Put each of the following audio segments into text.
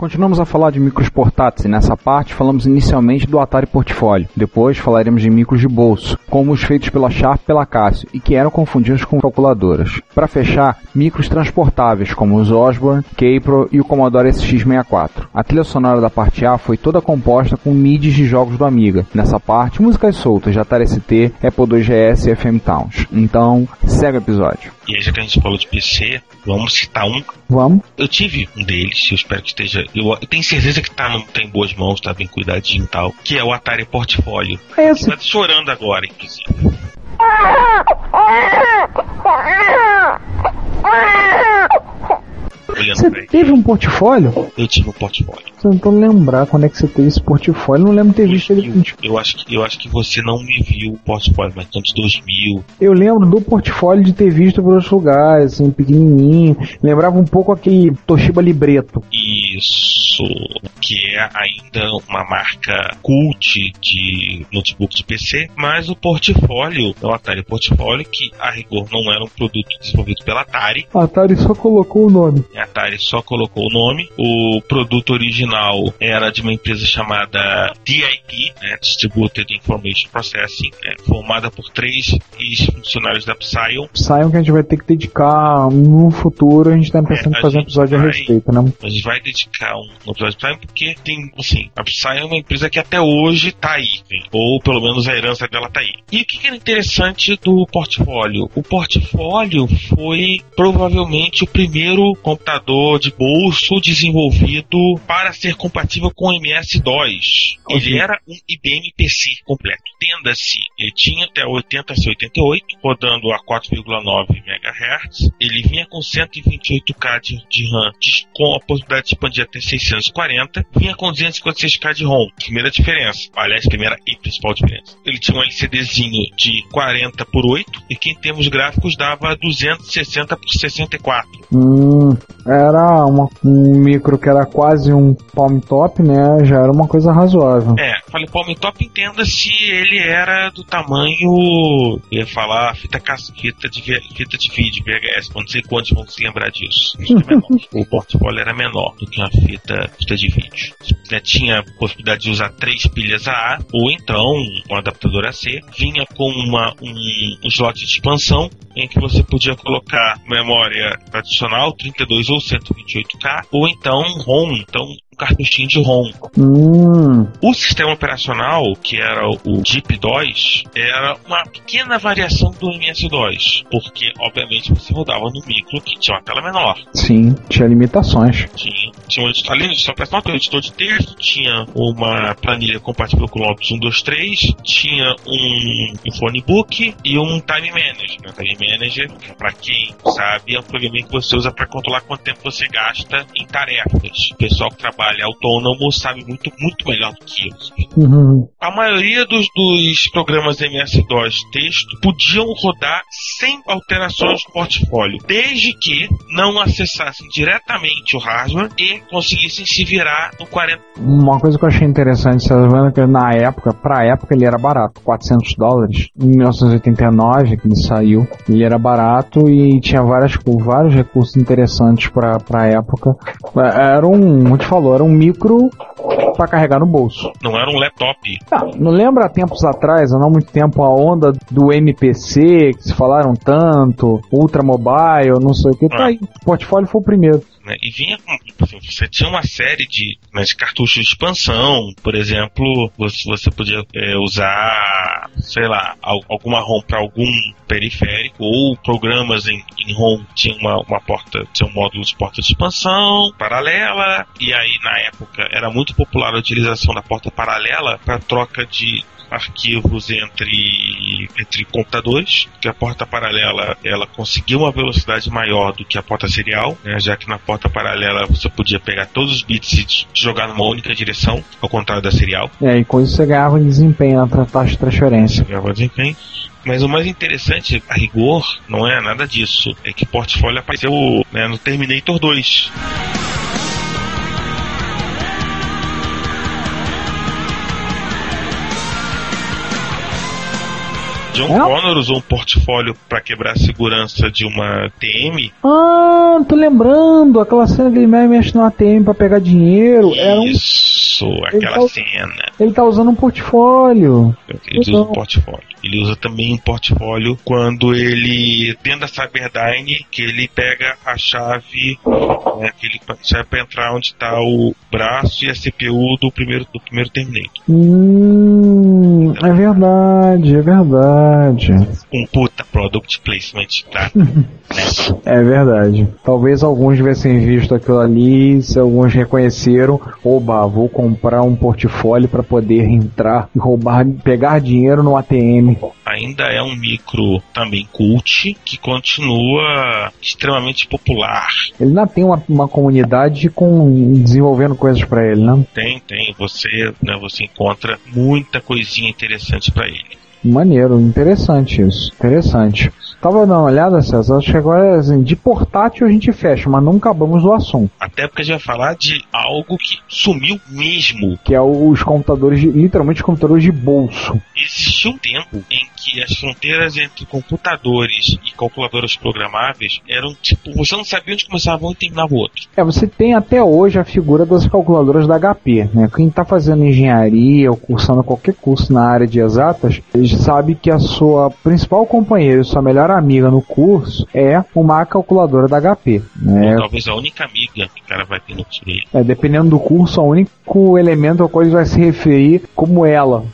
Continuamos a falar de micros portáteis e nessa parte falamos inicialmente do Atari Portfólio. Depois falaremos de micros de bolso, como os feitos pela Sharp e pela Casio e que eram confundidos com calculadoras. Para fechar, micros transportáveis como os Osborne, Kaypro e o Commodore SX64. A trilha sonora da parte A foi toda composta com MIDIs de jogos do Amiga. Nessa parte, músicas soltas de Atari ST, Apple IIgs e FM Towns. Então, segue o episódio. E aí, já que a gente falou de PC, vamos citar um. Vamos? Eu tive um deles, eu espero que esteja. Eu, eu tenho certeza que tá, no, tá em boas mãos, tá bem cuidadinho e tal. Que é o Atari Portfólio. É Você tá chorando agora, inclusive. Você teve um portfólio? Eu tive um portfólio. Tô tentando lembrar quando é que você teve esse portfólio. Não lembro de ter visto ele. 2000. Eu acho, que, eu acho que você não me viu o portfólio, mas antes de 2000. Eu lembro do portfólio de ter visto por outros lugares, assim, pequenininho. Lembrava um pouco aquele Toshiba Libreto. Isso, que é ainda uma marca cult de notebook de PC, mas o portfólio, é o Atari Portfólio, que a rigor não era um produto desenvolvido pela Atari, A Atari só colocou o nome. a Atari só colocou o nome. O produto original era de uma empresa chamada DIP, né, Distributed Information Processing, né, formada por três ex-funcionários da Psyon. Saiam que a gente vai ter que dedicar no futuro. A gente tá pensando É, em fazer um a episódio a vai- respeito, né? A gente vai dedicar um episódio pra porque tem, assim, a Psy é uma empresa que até hoje tá aí, hein? ou pelo menos a herança dela tá aí. E o que que era interessante do portfólio? O portfólio foi provavelmente o primeiro computador de bolso desenvolvido para ser compatível com o MS-DOS. Ele era um IBM PC completo. Entenda-se, ele tinha até 80C88, rodando a 4,9 MHz. Ele vinha com 128K de, de RAM, com a possibilidade de expandir até 640. Vinha com 256K de ROM. Primeira diferença. Aliás, primeira e principal diferença. Ele tinha um LCDzinho de 40 por 8 e que em termos gráficos dava 260 por 64. Hum, era uma- um micro que era quase um palm top, né? Já era uma coisa razoável. É, falei palm top, entenda se ele era do tamanho. Eu ia falar fita, fita, de, fita de vídeo, VHS, não sei quantos vão se lembrar disso. É o portfólio era menor do que uma fita, fita de vídeo. Né, tinha possibilidade de usar três pilhas AA, ou então um adaptador AC. Vinha com uma, um, um slot de expansão em que você podia colocar memória tradicional, 32 ou 128K, ou então ROM, então cartuchinho de ROM. Hum, O sistema operacional, que era o DIP-DOS, era uma pequena variação do MS-DOS, porque, obviamente, você rodava no micro que tinha uma tela menor. sim, tinha limitações. Tinha, tinha um editor, além do sistema operacional, tinha um editor de texto, tinha uma planilha compatível com o Lotus 123, tinha um, um phone book e um time manager. O time manager, para quem sabe, é um programa que você usa para controlar quanto tempo você gasta em tarefas. O pessoal que trabalha autônomo sabe muito, muito melhor do que eu. Uhum. A maioria dos, dos programas MS-DOS texto podiam rodar sem alterações no portfólio, desde que não acessassem diretamente o hardware e conseguissem se virar no 40. Uma coisa que eu achei interessante, tá vendo que na época, pra época ele era barato, 400 dólares. Em 1989, que ele saiu, ele era barato e tinha várias, vários recursos interessantes pra, pra época. Era um, como te falou, era um micro pra carregar no bolso. Não era um laptop. Ah, não lembra há tempos atrás, há não muito tempo, a onda do MPC, que se falaram tanto, Ultra Mobile, não sei o que, tá Ah. aí. O portfólio foi o primeiro. Né? E vinha com. Assim, você tinha uma série de, né, de cartuchos de expansão. Por exemplo, você, você podia é, usar, sei lá, al- alguma ROM para algum periférico ou programas em, em ROM tinha uma, uma porta, tinha um módulo de porta de expansão paralela. E aí, na época, era muito popular a utilização da porta paralela para troca de arquivos entre, entre computadores, que a porta paralela ela conseguiu uma velocidade maior do que a porta serial, né, já que na porta paralela você podia pegar todos os bits e jogar numa única direção, ao contrário da serial. É, e com isso você ganhava em desempenho na taxa de transferência. Ganhava desempenho. Mas o mais interessante, a rigor, não é nada disso. É que portfólio apareceu né, no Terminator 2. John É? Connor usou um portfólio para quebrar a segurança de uma TM. Ah, tô lembrando, aquela cena que ele mexe no ATM pra pegar dinheiro. Era um, Isso, aquela Então- cena. ele tá usando um portfólio. Ele usa Legal. um portfólio. Ele usa também um portfólio quando ele, dentro da Cyberdyne, que ele pega a chave, né, que ele chave para entrar onde está o braço e a CPU do primeiro, do primeiro Terminator. Hum, é verdade, é verdade. Um puta product placement, tá? É verdade. Talvez alguns tivessem visto aquilo ali, se alguns reconheceram, oba, vou comprar um portfólio para poder entrar e roubar, pegar dinheiro no ATM. Ainda é um micro também cult que continua extremamente popular. Ele ainda tem uma, uma comunidade com desenvolvendo coisas para ele, né? Tem, tem. Você, né, você encontra muita coisinha interessante para ele. Maneiro, interessante isso. Interessante. Tava dando uma olhada, César. Acho que agora, assim, de portátil a gente fecha, mas não acabamos do assunto. Até porque a gente vai falar de algo que sumiu mesmo. Que é os computadores, de, literalmente os computadores de bolso. Existiu um tempo em que as fronteiras entre computadores e calculadoras programáveis eram tipo, você não sabia onde começava um e terminava o outro. É, você tem até hoje a figura das calculadoras da HP, né? Quem está fazendo engenharia ou cursando qualquer curso na área de exatas, ele sabe que a sua principal companheira sua melhor amiga no curso é uma calculadora da HP. Né? Ou talvez a única amiga que o cara vai ter no curso dele. É, dependendo do curso, o único elemento ao qual ele vai se referir como ela.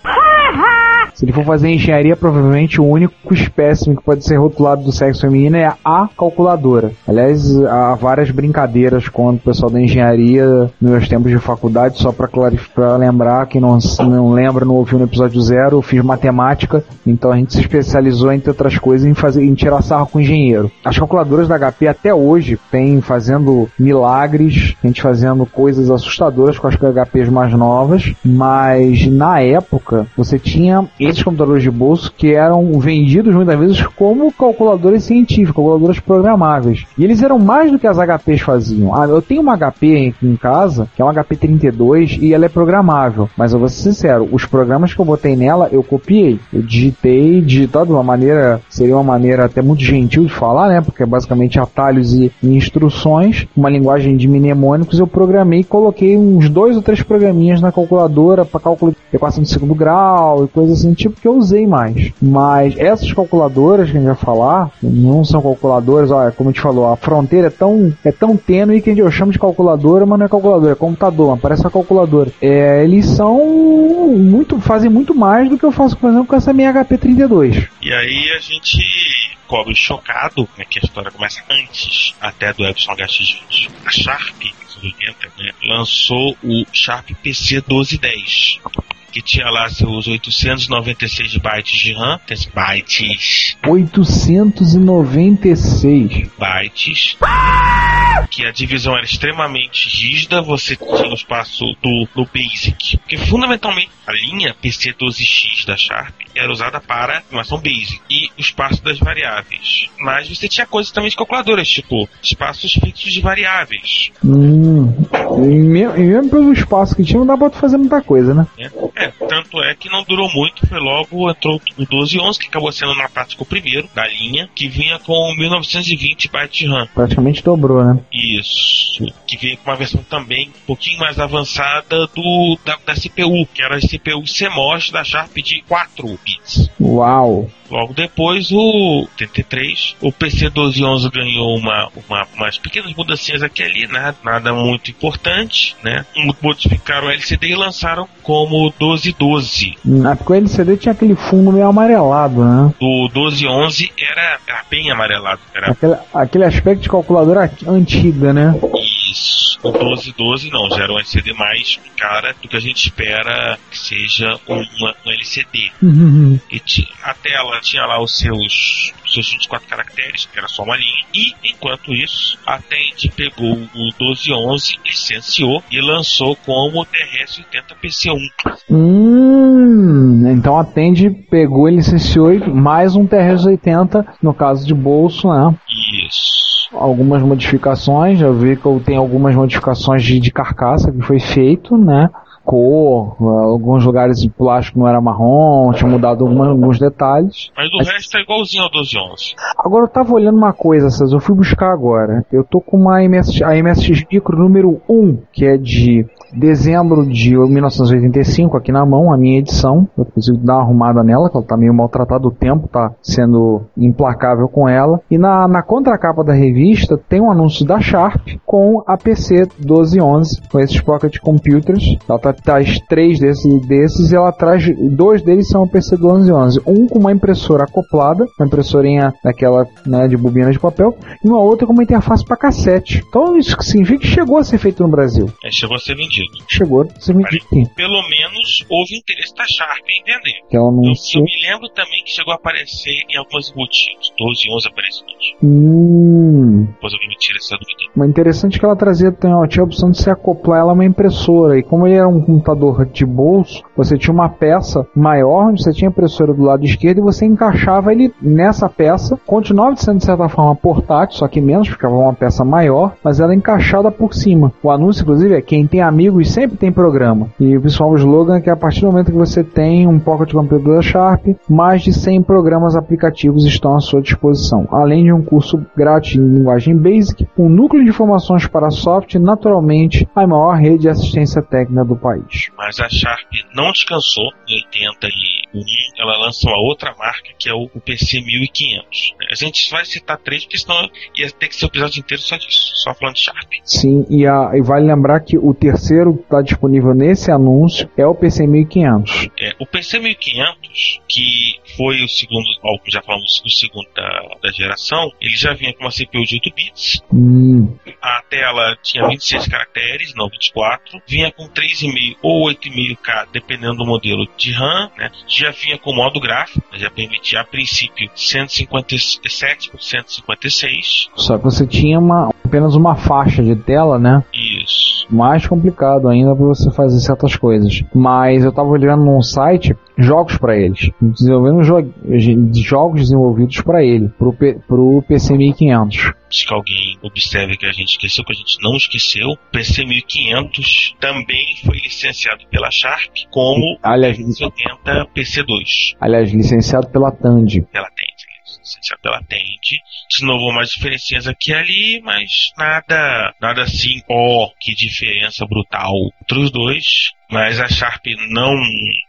Se ele for fazer engenharia, provavelmente o único espécime que pode ser rotulado do sexo feminino é a calculadora. Aliás, há várias brincadeiras com o pessoal da engenharia nos meus tempos de faculdade, só para clarificar, lembrar, quem não, não lembra, não ouviu no episódio zero, eu fiz matemática, então a gente se especializou, entre outras coisas, em, fazer, em tirar sarro com engenheiro. As calculadoras da HP até hoje têm fazendo milagres, a gente fazendo coisas assustadoras com as HPs mais novas, mas na época você tinha esses computadores de bolso que eram vendidos muitas vezes como calculadoras científicas, calculadoras programáveis. E eles eram mais do que as HPs faziam. Ah, eu tenho uma HP aqui em casa, que é uma HP 32 e ela é programável, mas eu vou ser sincero, os programas que eu botei nela eu copiei. Eu digitei, digitado de uma maneira, seria uma maneira até muito gentil de falar, né? Porque é basicamente atalhos e, e instruções, uma linguagem de mnemônicos, eu programei e coloquei uns dois ou três programinhas na calculadora para cálculo de equação de segundo grau e coisas assim, tipo que eu usei mais. Mas essas calculadoras que a gente vai falar, não são calculadoras, olha, como a gente falou, a fronteira é tão, é tão tênue que eu chamo de calculadora, mas não é calculadora, é computador, mas parece uma calculadora. É, eles são muito, fazem muito mais do que eu faço, por exemplo, com essa minha HP 32. E aí a gente cobre chocado, né, que a história começa antes até do Epson HX20. A Sharp, em 1980, né, lançou o Sharp PC 1210. Que tinha lá seus 896 bytes de RAM, bytes, 896. bytes, que a divisão era extremamente rígida, você tinha o espaço do, do Basic, porque fundamentalmente a linha PC12X da Sharp era usada para animação Basic. E espaço das variáveis. Mas você tinha coisas também de calculadoras, tipo espaços fixos de variáveis. Hum, e, mesmo, e mesmo pelo espaço que tinha, não dá pra tu fazer muita coisa, né? né? É, tanto é que não durou muito, foi logo entrou o 1211, que acabou sendo na prática o primeiro da linha, que vinha com 1920 bytes de RAM. Praticamente dobrou, né? Isso. Que veio com uma versão também um pouquinho mais avançada do da, da CPU, que era a CPU CMOS da Sharp de 4 bits. Uau! Logo depois, o 83, o PC 1211 ganhou uma, uma, umas pequenas mudanças aqui e ali, nada, nada muito importante, né? Modificaram o LCD e lançaram como 1212. Na época o LCD tinha aquele fundo meio amarelado, né? O 1211 era, era bem amarelado, era Aquele, aquele aspecto de calculadora antiga, né? O 1212 não, já era um LCD mais cara do que a gente espera que seja uma, um LCD. E ti- a tela tinha lá os seus, os seus 24 caracteres, que era só uma linha. E, enquanto isso, a Tend pegou o 1211, licenciou e lançou como TRS-80 PC1. Hum, então a Tend pegou e licenciou e mais um TRS-80, no caso de bolso, né? Isso. Algumas modificações, já vi que eu tenho algumas modificações de, de carcaça que foi feito, né? Cor, alguns lugares o plástico não era marrom, tinha mudado alguma- alguns detalhes. Mas o Mas- resto é igualzinho ao 1211. Agora eu tava olhando uma coisa, César, eu fui buscar agora. Eu tô com uma MS, a MSX Micro número 1, que é de dezembro de 1985 aqui na mão, a minha edição. Eu preciso dar uma arrumada nela, que ela tá meio maltratada, o tempo tá sendo implacável com ela. E na, na contracapa da revista tem um anúncio da Sharp com a PC 1211, com esses Pocket Computers. Ela tá, traz três desses, desses e ela traz, dois deles são o PC 1211. Um com uma impressora acoplada, uma impressorinha daquela né, de bobina de papel, e uma outra com uma interface para cassete. Então isso significa que chegou a ser feito no Brasil. É, chegou a ser vendido. Chegou a ser vendido. Pelo menos houve interesse da Sharp em vender. Que ela Eu, eu me lembro também que chegou a aparecer em algumas boutiques. 12 11 apareceu. Hum. Depois alguém me tira essa dúvida. Mas interessante que ela trazia tinha a opção de se acoplar ela a uma impressora. E como ele era um computador de bolso, você tinha uma peça maior, onde você tinha a impressora do lado esquerdo e você encaixava ele nessa peça. Continuava sendo de certa forma portátil, só que menos, ficava uma peça maior, mas ela encaixada por cima. O anúncio, inclusive, é quem tem amigos sempre tem programa. E o pessoal o slogan é que a partir do momento que você tem um Pocket Computer da Sharp, mais de 100 programas aplicativos estão à sua disposição. Além de um curso grátis em linguagem Basic, um núcleo de informações para software naturalmente, a maior rede de assistência técnica do país. Mas a Sharp não descansou. Em 81, ela lança uma outra marca que é o, o PC 1500. A gente vai citar três, porque senão ia ter que ser o episódio inteiro só disso, só falando de Sharp. Sim, e, a- e vale lembrar que o terceiro que está disponível nesse anúncio é o PC 1500. É, o PC 1500, que foi o segundo, ó, já falamos, o segundo da, da geração, ele já vinha com uma CPU de 8 bits, Hum, a tela tinha 26 caracteres, não 24, vinha com 3,5 ou 8,5K, dependendo do modelo de RAM, né? já vinha com modo gráfico, né? já permitia a princípio 157 por 156, só que você tinha uma, apenas uma faixa de tela, né? isso. mais complicado ainda para você fazer certas coisas. Mas eu tava olhando num site jogos para eles, desenvolvendo jo jogos desenvolvidos para ele, pro, P pro PC 1500. Se que alguém observe que a gente esqueceu, que a gente não esqueceu, o PC 1500 também foi licenciado pela Sharp como Aliás, 580 PC2. aliás, licenciado pela Tandy. pela Tend, licenciado pela Tend. De novo, umas diferencinhas aqui e ali, mas nada, nada assim, ó, que diferença brutal entre os dois. Mas a Sharp não,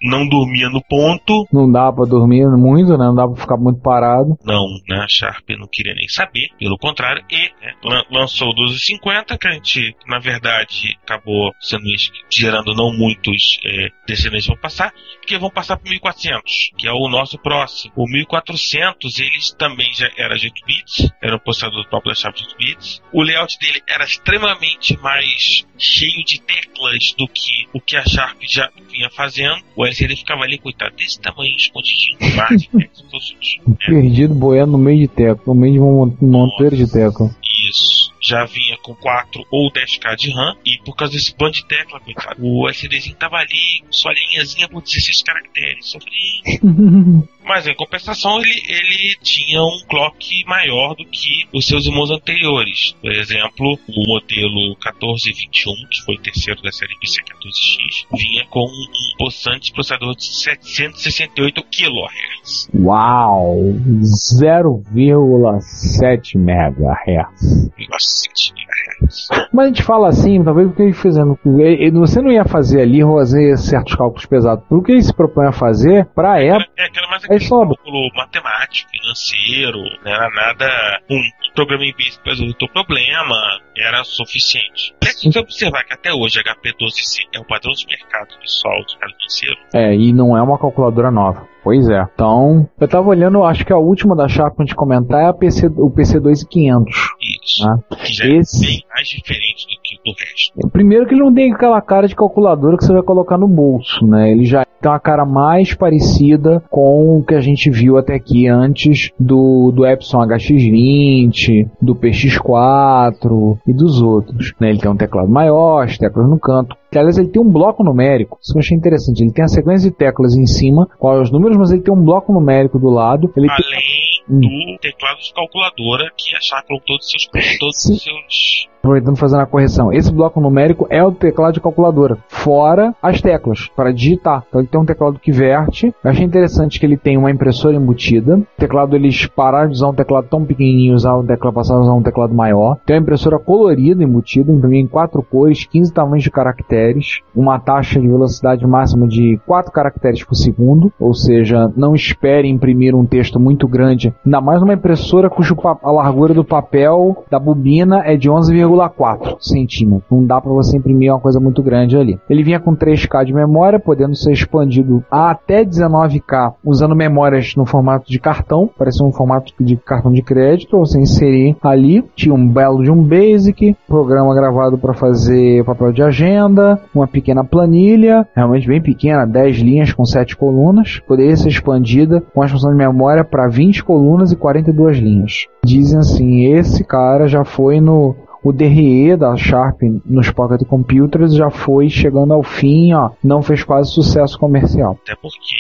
não dormia no ponto. Não dá para dormir muito, né? Não dá para ficar muito parado. Não, né? A Sharp não queria nem saber. Pelo contrário, e né, lan- lançou o 1250, que a gente, na verdade, acabou sendo gerando não muitos é, descendentes vão passar, porque vão passar para 1400, que é o nosso próximo. O 1400, eles também já era de 8 bits, era um processador próprio da Sharp de 8 bits. O layout dele era extremamente mais cheio de teclas do que o que a Sharp já vinha fazendo. O LCD ficava ali, coitado, desse tamanho, escondidinho no mar, de teclas, todos os- é. Perdido boiando no meio de teco, no meio de um mon- monteiro de teco. Isso. Já vinha com 4 ou 10k de RAM. E por causa desse bando de tecla, coitado, o SDzinho tava ali com sua linhazinha por 16 caracteres. Sofri. Mas em compensação, ele, ele tinha um clock maior do que os seus irmãos anteriores. Por exemplo, o modelo 1421, que foi o terceiro da série PC14X, vinha com um possante processador de 768 kHz. Uau! 0,7 MHz. Nossa, MHz. Mas a gente fala assim, talvez porque ele fazendo. ele- Você não ia fazer ali fazer certos cálculos pesados. Porque ele se propõe a fazer, pra época. É aquela mais aquele sobra. cálculo matemático, financeiro, não era nada um programa em basic para resolver o teu problema, era suficiente. É que você observar que até hoje HP12C é o padrão de mercado pessoal do mercado financeiro. É, e não é uma calculadora nova. Pois é. Então, eu tava olhando, acho que a última da Sharp pra gente comentar é a PC, o PC2500. Isso. né? Que já Esse- é bem mais diferente do que do resto. Primeiro que ele não tem aquela cara de calculadora que você vai colocar no bolso, né? Ele já tem uma cara mais parecida com o que a gente viu até aqui antes do, do Epson HX20, do PX4 e dos outros. né? Ele tem um teclado maior, as teclas no canto. Que, aliás, ele tem um bloco numérico. Isso que eu achei interessante. Ele tem a sequência de teclas em cima, com os números, mas ele tem um bloco numérico do lado. Ele tem- Além do teclado de calculadora que a Sharp colocou todos os seus, todos os seus aproveitando fazendo a correção, esse bloco numérico é o teclado de calculadora, fora as teclas, para digitar. Então ele tem um teclado que verte. Eu achei interessante que ele tem uma impressora embutida. O teclado eles pararam de usar um teclado tão pequenininho, usar um teclado passaram a usar um teclado maior. Tem uma impressora colorida embutida, imprimida em quatro cores, 15 tamanhos de caracteres, uma taxa de velocidade máxima de 4 caracteres por segundo, ou seja, não espere imprimir um texto muito grande, ainda mais numa impressora cuja a largura do papel da bobina é de 11,4 centímetros. Não dá para você imprimir uma coisa muito grande ali. Ele vinha com 3K de memória, podendo ser expandido a até 19K, usando memórias no formato de cartão, parecia um formato de cartão de crédito, você inserir ali. Tinha um belo de um Basic, programa gravado para fazer papel de agenda, uma pequena planilha, realmente bem pequena, 10 linhas com 7 colunas, poderia ser expandida com a expansão de memória para 20 colunas e 42 linhas. Dizem assim, esse cara já foi no o DRE da Sharp nos Pocket Computers já foi chegando ao fim, ó, não fez quase sucesso comercial. Até porque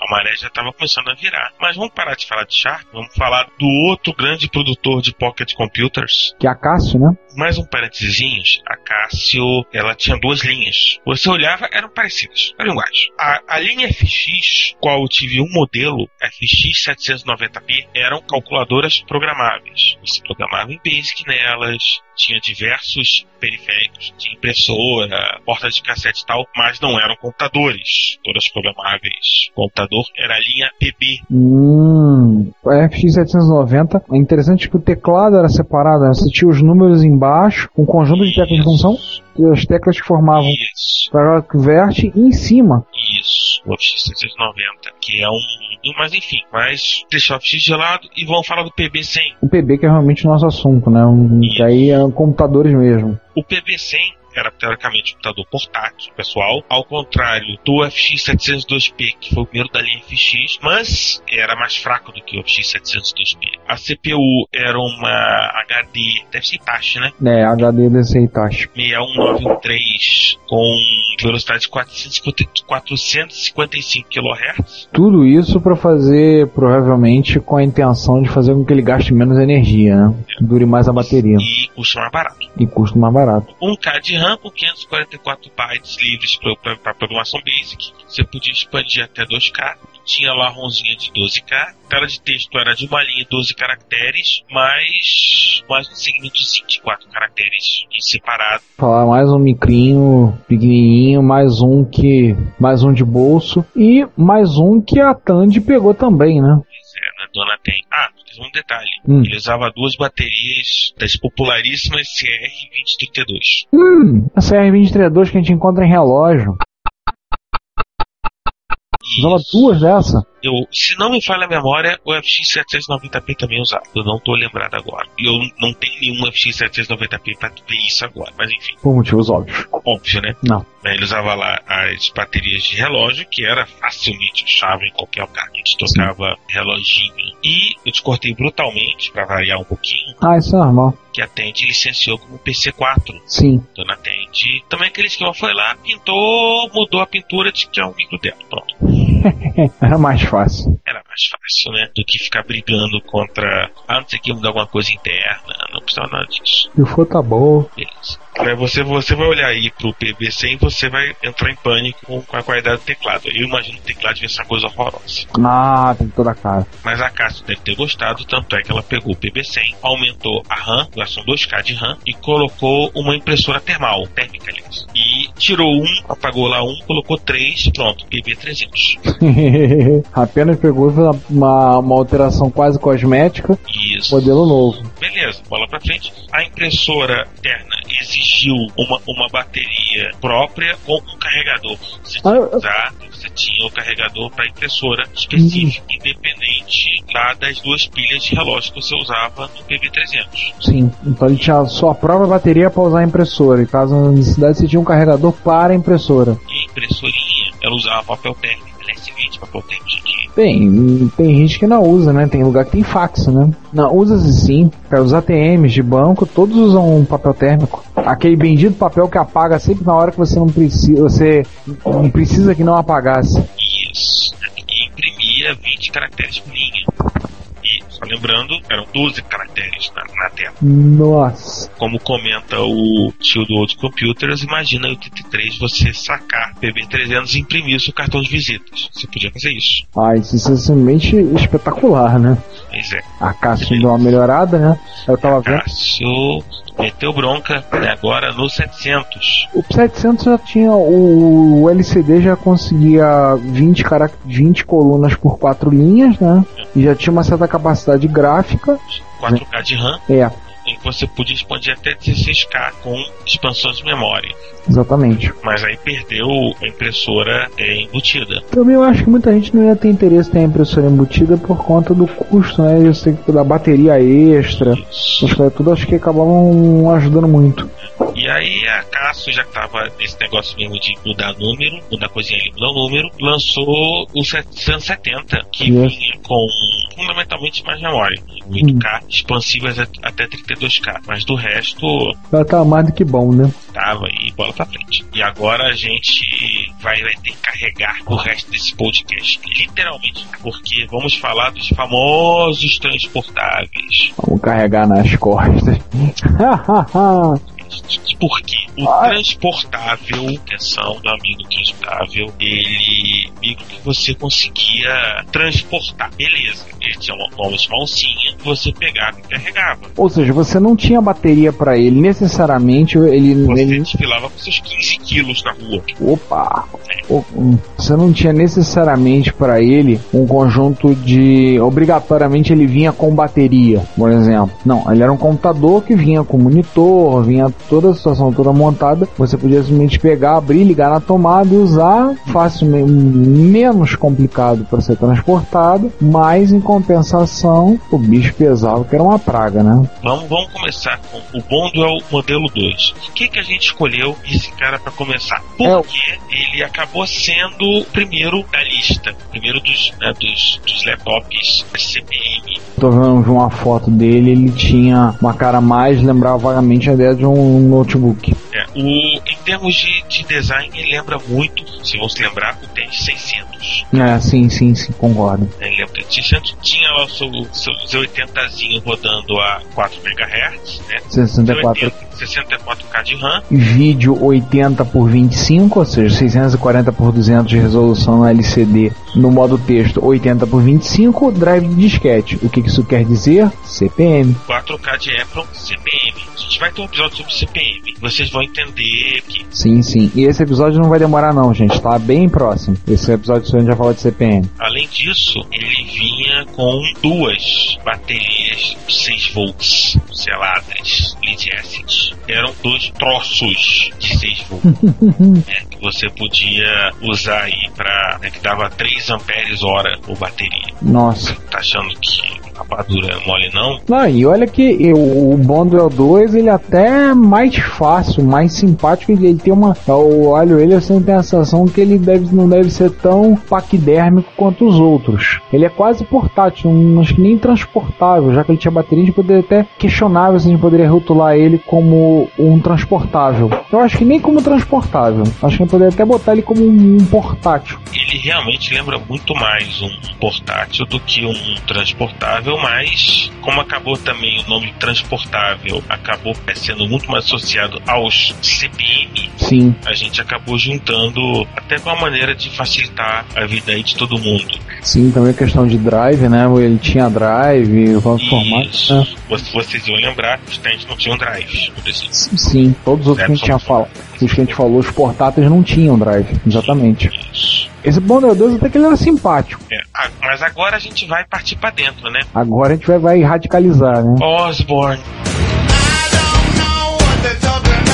a maré já estava começando a virar. Mas vamos parar de falar de Sharp, vamos falar do outro grande produtor de pocket computers. Que é a Cássio, né? Mais um parênteses, a Casio, ela tinha duas linhas. Você olhava, eram parecidas, eram iguais. A, a linha FX, qual eu tive um modelo, FX 790p, eram calculadoras programáveis. Você programava em Basic nelas, tinha diversos periféricos, tinha impressora, porta de cassete e tal, mas não eram computadores, todas programáveis. O computador era a linha PB, Hum, a FX790 é interessante que o teclado era separado, né? você tinha os números embaixo, um conjunto de teclas de função e as teclas que formavam Isso. teclado que verte e em cima. Isso, o FX 790, que é um. Mas enfim, mas deixar o FX de lado e vamos falar do PB100. O PB que é realmente o nosso assunto, né? Um, que aí é computadores mesmo. O PB100 era teoricamente um computador portátil, pessoal, ao contrário do FX 702P, que foi o primeiro da linha FX, mas era mais fraco do que o FX 702P. A CPU era uma HD, deve ser Itachi, né? É, HD desse Itachi. 61913 com velocidade de 450 455 kHz. Tudo isso para fazer, provavelmente, com a intenção de fazer com que ele gaste menos energia, né? Dure mais a bateria e custa mais barato. e custe mais barato. 1K de RAM com 544 bytes livres para programação basic. Você podia expandir até 2K. Tinha lá a ROMzinha de 12K. Tela de texto era de uma linha 12 caracteres, mais, mais um segmentozinho de 4 caracteres separado. Falar mais um micrinho, pequenininho, mais um que, mais um de bolso e mais um que a Tandy pegou também, né? Pois é, né? Dona tem. Ah, um detalhe. Hum. Ele usava duas baterias das popularíssimas CR2032. Hum, a CR2032 que a gente encontra em relógio. Usava Isso. duas dessa. Eu, se não me falha a memória, o FX 790p também usava. Eu não tô lembrado agora. E eu não tenho nenhum FX 790p pra ver isso agora. Mas enfim, Por motivos óbvios. óbvio, né? Não. Ele usava lá as baterias de relógio, que era facilmente achável em qualquer lugar. A gente tocava reloginho. E eu te cortei brutalmente, pra variar um pouquinho, Ah, isso é normal. que a Tende licenciou como PC4. Sim. Dona Tende. Também aquele esquema foi lá, pintou, mudou a pintura de que é um micro dela. Pronto. Era mais fácil. era mais fácil, né? Do que ficar brigando contra. Ah, não sei o que, mudar alguma coisa interna. Não precisava nada disso. Se for, tá bom. Beleza. Aí você, você vai olhar aí pro PB100 e você vai entrar em pânico com, a qualidade do teclado. Eu imagino que o teclado devia ser uma coisa horrorosa. Ah, tem toda a cara. Mas a Cássio deve ter gostado, tanto é que ela pegou o PB100, aumentou a RAM, gastou 2K de RAM, e colocou uma impressora termal, térmica, aliás. E tirou um, apagou lá um, colocou três, pronto, PB300. Apenas pegou uma, uma alteração quase cosmética, Isso. modelo novo. Beleza, bola pra frente. A impressora interna exigiu uma, uma bateria própria com um carregador. Você Ah, tinha que usar, você tinha o carregador para impressora específico, independente lá das duas pilhas de relógio que você usava no PB300. Sim, então ele tinha só a própria bateria para usar a impressora. E caso necessidade, você tinha um carregador para a impressora. E a impressorinha, ela usava papel térmico. Ela é seguinte, papel aqui. Tem, tem gente que não usa, né? Tem lugar que tem fax, né? Não, usa-se sim. Cara, Os ATMs de banco, todos usam papel térmico. Aquele bendito papel que apaga sempre na hora que você não precisa, você não precisa que não apagasse. Isso. Imprimia 20 caracteres por linha. Lembrando, eram 12 caracteres na, na tela. Nossa. Como comenta o tio do Old Computers, imagina em 83 você sacar PB300 e imprimir o seu cartão de visitas. Você podia fazer isso. Ah, isso é simplesmente espetacular, né? Pois é. A Cássio deu uma melhorada, né? Eu tava vendo. Cássio meteu bronca né, agora no 700. O 700 já tinha. O, LCD já conseguia 20, carac- 20 colunas por 4 linhas, né? E já tinha uma certa capacidade gráfica. 4K de RAM, É, em que você podia expandir até 16K com expansões de memória. Exatamente. Mas aí perdeu a impressora é, embutida. Também eu acho que muita gente não ia ter interesse em impressora embutida por conta do custo, né? você da bateria extra, Isso. tudo, acho que acabavam ajudando muito. E aí a Casio já estava nesse negócio mesmo de mudar número, mudar coisinha ali, mudar número, lançou o 770, que yes. vinha com fundamentalmente mais memória, 8K, hum. expansivas até 2K. Mas do resto. Ela tá mais do que bom, né? Tava e bola pra frente. E agora a gente vai, vai ter que carregar o resto desse podcast. Literalmente. Porque vamos falar dos famosos transportáveis. Vamos carregar nas costas. Porque o ah. transportável, atenção, meu amigo transportável, ele micro que você conseguia transportar. Beleza, ele tinha uma uma alcinha que você pegava e carregava. Ou seja, você não tinha bateria pra ele, necessariamente ele, Você ele desfilava com seus 15 quilos na rua. Opa! Um, Você não tinha necessariamente para ele um conjunto de. Obrigatoriamente ele vinha com bateria, por exemplo. Não, ele era um computador que vinha com monitor, vinha toda a situação toda montada. Você podia simplesmente pegar, abrir, ligar na tomada e usar facilmente, menos complicado para ser transportado, mas em compensação o bicho pesava, que era uma praga, né? Vamos, vamos começar com o Bondo é o modelo 2. Por que, que a gente escolheu esse cara para começar? É Porque ele acabou sendo o primeiro da lista, primeiro dos, né, dos, dos laptops CPM. Tô vendo uma foto dele, ele tinha uma cara mais, lembrava vagamente a ideia de um notebook. É, o, em termos de, de design, ele lembra muito, se vão se lembrar, o TED 600. É, sim, sim, sim, concordo. Ele lembra o TED 600, tinha lá o seu, seu Z80zinho rodando a 4 MHz, né? 64 Z80, 64K de RAM, vídeo 80 por 25, ou seja, 640 por 200 de resolução LCD no modo texto 80 por 25, drive de disquete. O que isso quer dizer? CPM. 4K de Apple, CPM. A gente vai ter um episódio sobre CPM. Vocês vão entender que Sim, sim. E esse episódio não vai demorar não, gente, tá bem próximo. Esse episódio a gente já fala de CPM. Além disso, ele vinha com duas baterias 6 volts seladas, lead acid. Eram dois troços de 6 volts né, que você podia usar aí para né, que dava 3 amperes hora por bateria. Nossa. Tá achando que rapadura é mole não? Não, e olha que eu- o Bondwell 2 ele até é mais fácil, mais simpático, ele, tem uma. Eu olho ele assim tem a sensação que ele deve, não deve ser tão paquidérmico quanto os outros. Ele é quase portátil, não acho que nem transportável, já que ele tinha bateria, a gente poderia até questionável se a gente poderia rotular ele como um transportável. Eu acho que nem como transportável. Acho que a gente poderia até botar ele como um, um portátil. Ele realmente lembra muito mais um portátil do que um transportável, mas como acabou também o nome transportável acabou sendo muito mais associado aos CPM, Sim. a gente acabou juntando até com uma maneira de facilitar a vida aí de todo mundo. Sim, também a questão de drive, né? Ele tinha drive, o formato. Né? Vocês, iam lembrar que os stands não tinham drive. Sim, todos os outros que a gente tinha falado. Os que a gente falou, os portáteis não tinham drive, exatamente. Isso. Esse bom meu Deus, até que ele era simpático. É, mas agora a gente vai partir pra dentro, né? Agora a gente vai, vai radicalizar, né? Osborne. I don't know what they're talking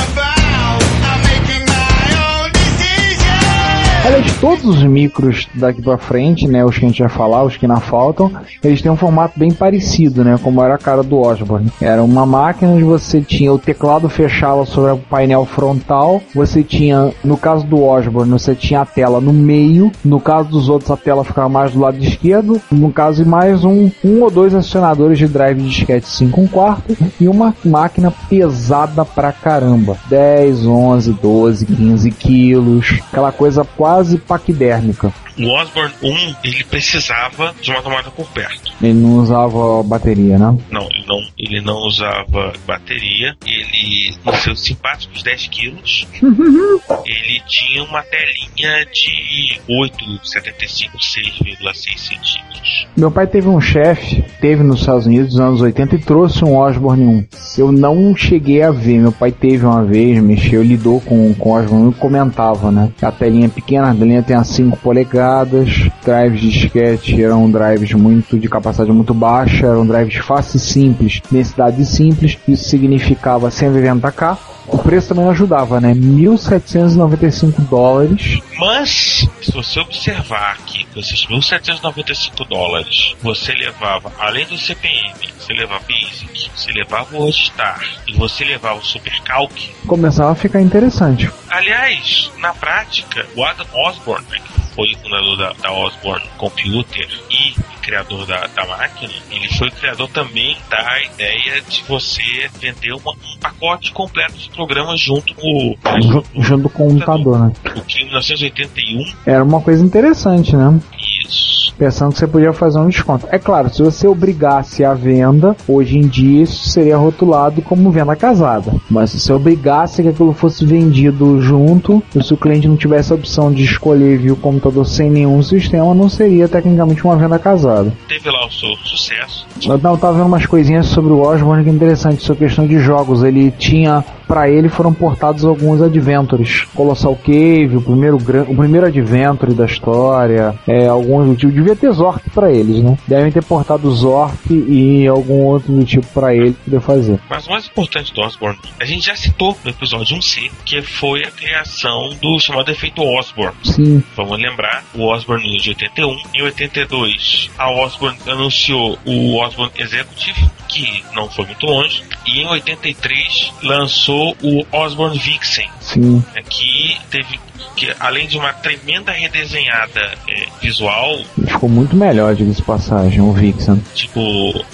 Aliás, todos os micros daqui pra frente, né, os que a gente vai falar, os que ainda faltam, eles têm um formato bem parecido, né, como era a cara do Osborne. Era uma máquina onde você tinha o teclado fechava sobre o painel frontal, você tinha, no caso do Osborne, você tinha a tela no meio, no caso dos outros a tela ficava mais do lado esquerdo, no caso de mais um, um ou dois acionadores de drive de disquete 5 1 quarto e uma máquina pesada pra caramba. 10, 11, 12, 15 quilos, aquela coisa quase paquidérmica. O Osborne 1, ele precisava de uma tomada por perto. Ele não usava bateria, né? Não, ele não, ele não usava bateria. Ele, nos seus simpáticos 10 quilos, ele tinha uma telinha de 8,75, 6,6 centímetros. Meu pai teve um chefe, teve nos Estados Unidos nos anos 80 e trouxe um Osborne 1. Eu não cheguei a ver, meu pai teve uma vez, mexeu, lidou com, com o Osborne 1 e comentava, né? A telinha é pequena, a telinha tem as 5 polegadas, drives de disquete eram drives muito de capacidade muito baixa, eram drives fáceis simples, densidade simples, isso significava 190k. O preço também ajudava, né? 1.795 dólares. Mas, se você observar que esses 1.795 dólares, você levava, além do CPM, você levava Basic, você levava o Wordstar e você levava o Supercalc, Começava a ficar interessante. Aliás, na prática, o Adam Osborne, né, que foi o fundador da, da Osborne Computer e criador da, da máquina, ele foi o criador também da ideia de você vender uma- um pacote completo de programas junto com o, Ju- Junto com o computador, né? em 1981, Era uma coisa interessante, né? isso. Pensando que você podia fazer um desconto. É claro, se você obrigasse a venda, hoje em dia isso seria rotulado como venda casada. Mas se você obrigasse que aquilo fosse vendido junto, e se o cliente não tivesse a opção de escolher vir o computador sem nenhum sistema, não seria tecnicamente uma venda casada. Teve lá o seu sucesso. Eu tava tava vendo umas coisinhas sobre o Osborne que é interessante, sobre questão de jogos. Ele tinha, pra ele foram portados alguns adventures. Colossal Cave, o primeiro, o primeiro adventure da história, é, alguns do tipo. Devia ter Zork pra eles, né? Devem ter portado Zork e algum outro do tipo pra ele poder fazer. Mas o mais importante do Osborne, a gente já citou no episódio 1C, que foi a criação do chamado efeito Osborne. Sim, Vamos lembrar, o Osborne de 81. Em 82, a Osborne anunciou o Osborne Executive, que não foi muito longe. E em 83, lançou o Osborne Vixen, sim. que teve que além de uma tremenda redesenhada é, visual, ficou muito melhor, diga-se de passagem, o Vixen. tipo,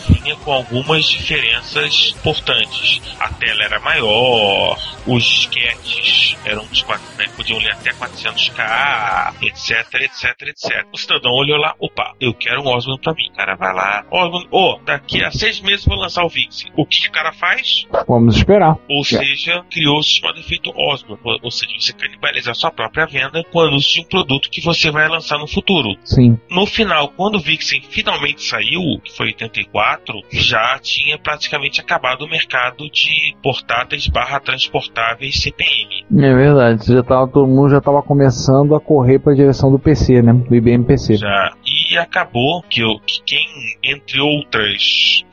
vinha com algumas diferenças importantes. A tela era maior, os disquetes eram de quatro- né, podiam ler até 400k, etc, etc, etc. O cidadão olhou lá, opa, eu quero um Osborne pra mim. O cara vai lá, Osborne, ô, daqui a seis meses vou lançar o Vixen. O que o cara faz? Vamos esperar. Ou seja, criou o chamado efeito Osborne. Ou, seja, você canibaliza a sua própria venda com o anúncio de um produto que você vai lançar no futuro. Sim. No final, quando o Vixen finalmente saiu, que foi em 84, já tinha praticamente acabado o mercado de portáteis barra transportáveis CPM. É verdade. Já tava, todo mundo já tava começando a correr pra direção do PC, né? Do IBM PC. Já. E acabou que, o- que quem, entre outras,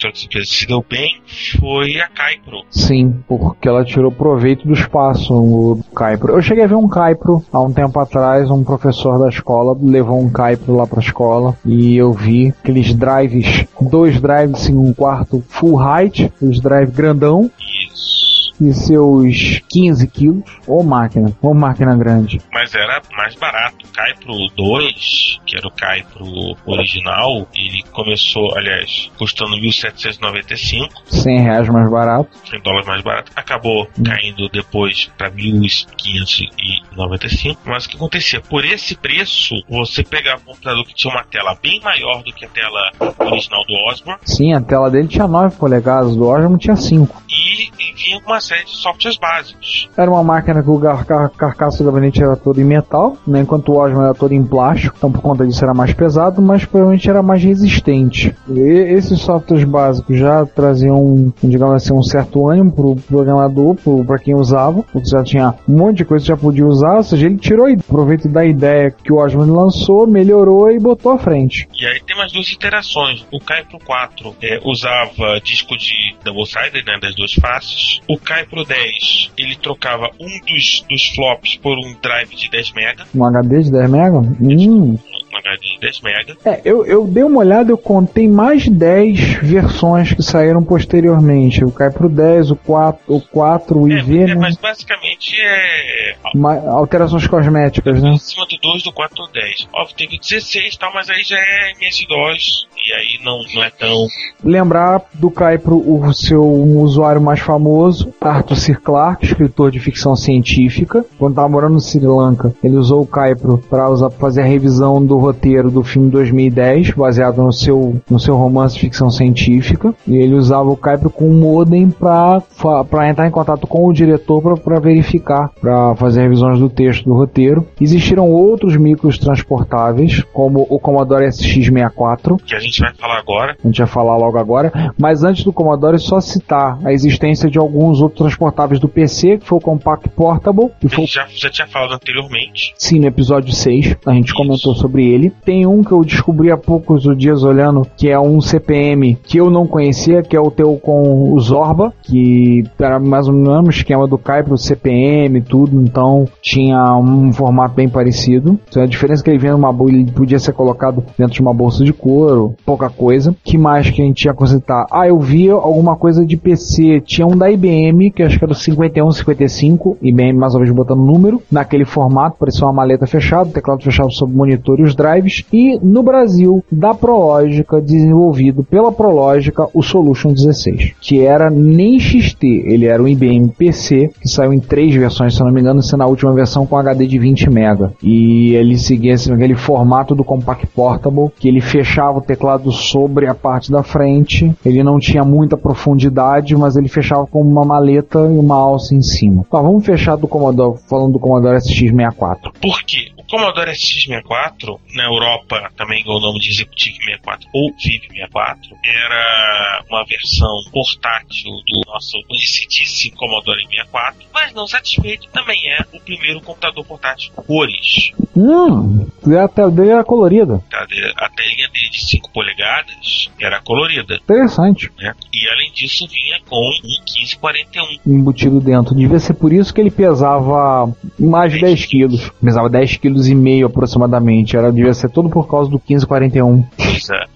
se deu bem foi a Kypro. Sim, porque ela tirou proveito do espaço, o Caipro. Eu cheguei a ver um Caipro há um tempo atrás, um professor da escola levou um Caipro lá pra escola e eu vi aqueles drives, dois drives em um quarto full height, os drives grandão, Isso. E seus 15 quilos. Ô máquina, ô máquina grande. Mas era mais barato. O Caipro 2, que era o Caipro original, ele começou, aliás, custando 1.795, 100 reais mais barato. 100 dólares mais barato. Acabou caindo depois para 1.595. Mas o que acontecia? Por esse preço, você pegava um computador que tinha uma tela bem maior do que a tela original do Osborne Sim, a tela dele tinha 9 polegadas, do Osmo tinha 5. e, e vinha com uma série de softwares básicos. Era uma máquina que o gar- car- carcaço do gabinete era todo em metal, né, enquanto o Osmo era todo em plástico, então por conta disso era mais pesado, mas provavelmente era mais resistente. E esses softwares básicos já traziam, digamos assim, um certo ânimo pro programador, pro, pra quem usava, porque já tinha um monte de coisa que já podia usar, ou seja, ele tirou e proveito da ideia que o Osmo lançou, melhorou e botou à frente. E aí tem mais duas interações. O Caipro 4 é, usava disco de double-sided, né, das duas faces. O Caipro 10, ele trocava um dos, dos flops por um drive de 10 MB, Um HD de 10 MB? Hum. Um HD de 10 MB. É, eu, eu dei uma olhada, eu contei mais de 10 versões que saíram posteriormente. O Cai pro 10, o 4, o 4, o IV, é, né? mas basicamente é Ma- alterações cosméticas, né? em cima do 2, do 4 do 10. Óbvio, teve o 16 e tal, mas aí já é MS-DOS e aí não, não é tão... Lembrar do Cai pro o seu usuário mais famoso, Arthur C. Clarke, escritor de ficção científica. Quando estava morando no Sri Lanka, ele usou o Caipro para fazer a revisão do roteiro do filme 2010, baseado no seu, no seu romance de ficção científica. E ele usava o Caipro com um modem para entrar em contato com o diretor para verificar, para fazer revisões do texto do roteiro. Existiram outros micros transportáveis, como o Commodore SX64, que a gente vai falar agora. a gente vai falar logo agora. Mas antes do Commodore, só citar a existência de alguns outros transportáveis do PC, que foi o Compact Portable, que foi já, já tinha falado anteriormente. sim no episódio 6, a gente Isso. comentou sobre ele. Tem um que eu descobri há poucos dias olhando, que é um CPM que eu não conhecia, que é o teu com o Zorba, que era mais ou menos o esquema do Kai pro CPM e tudo, então tinha um formato bem parecido. Então, a diferença é que ele vinha numa bolsa, ele podia ser colocado dentro de uma bolsa de couro, pouca coisa. Que mais que a gente tinha citar? Ah, eu vi alguma coisa de PC, tinha um da IBM, que acho que era o 5155, IBM mais uma vez botando número, naquele formato, parecia uma maleta fechada, teclado fechado sobre monitor e os drives. E no Brasil, da Prologica, desenvolvido pela Prologica, o Solution 16, que era nem XT, ele era um IBM PC, que saiu em três versões, se não me engano, sendo a última versão com HD de 20 MB. E ele seguia esse- aquele formato do Compact Portable, que ele fechava o teclado sobre a parte da frente, ele não tinha muita profundidade, mas ele fechava com uma maleta e uma alça em cima. Tá, vamos fechar do Commodore, falando do Commodore SX64. Por quê? Commodore SX64, na Europa também ganhou o nome de Executive 64 ou Vive 64, era uma versão portátil do nosso conhecidíssimo Commodore 64, mas não satisfeito, também é o primeiro computador portátil cores. Hum, a tela dele era colorida. A, a telinha dele de 5 polegadas era colorida, Interessante. né? E além disso vinha com um 1541. embutido dentro. Devia ser por isso que ele pesava mais de 10 quilos. Pesava 10 quilos e meio aproximadamente. Era, devia ser todo por causa do 1541. Coisa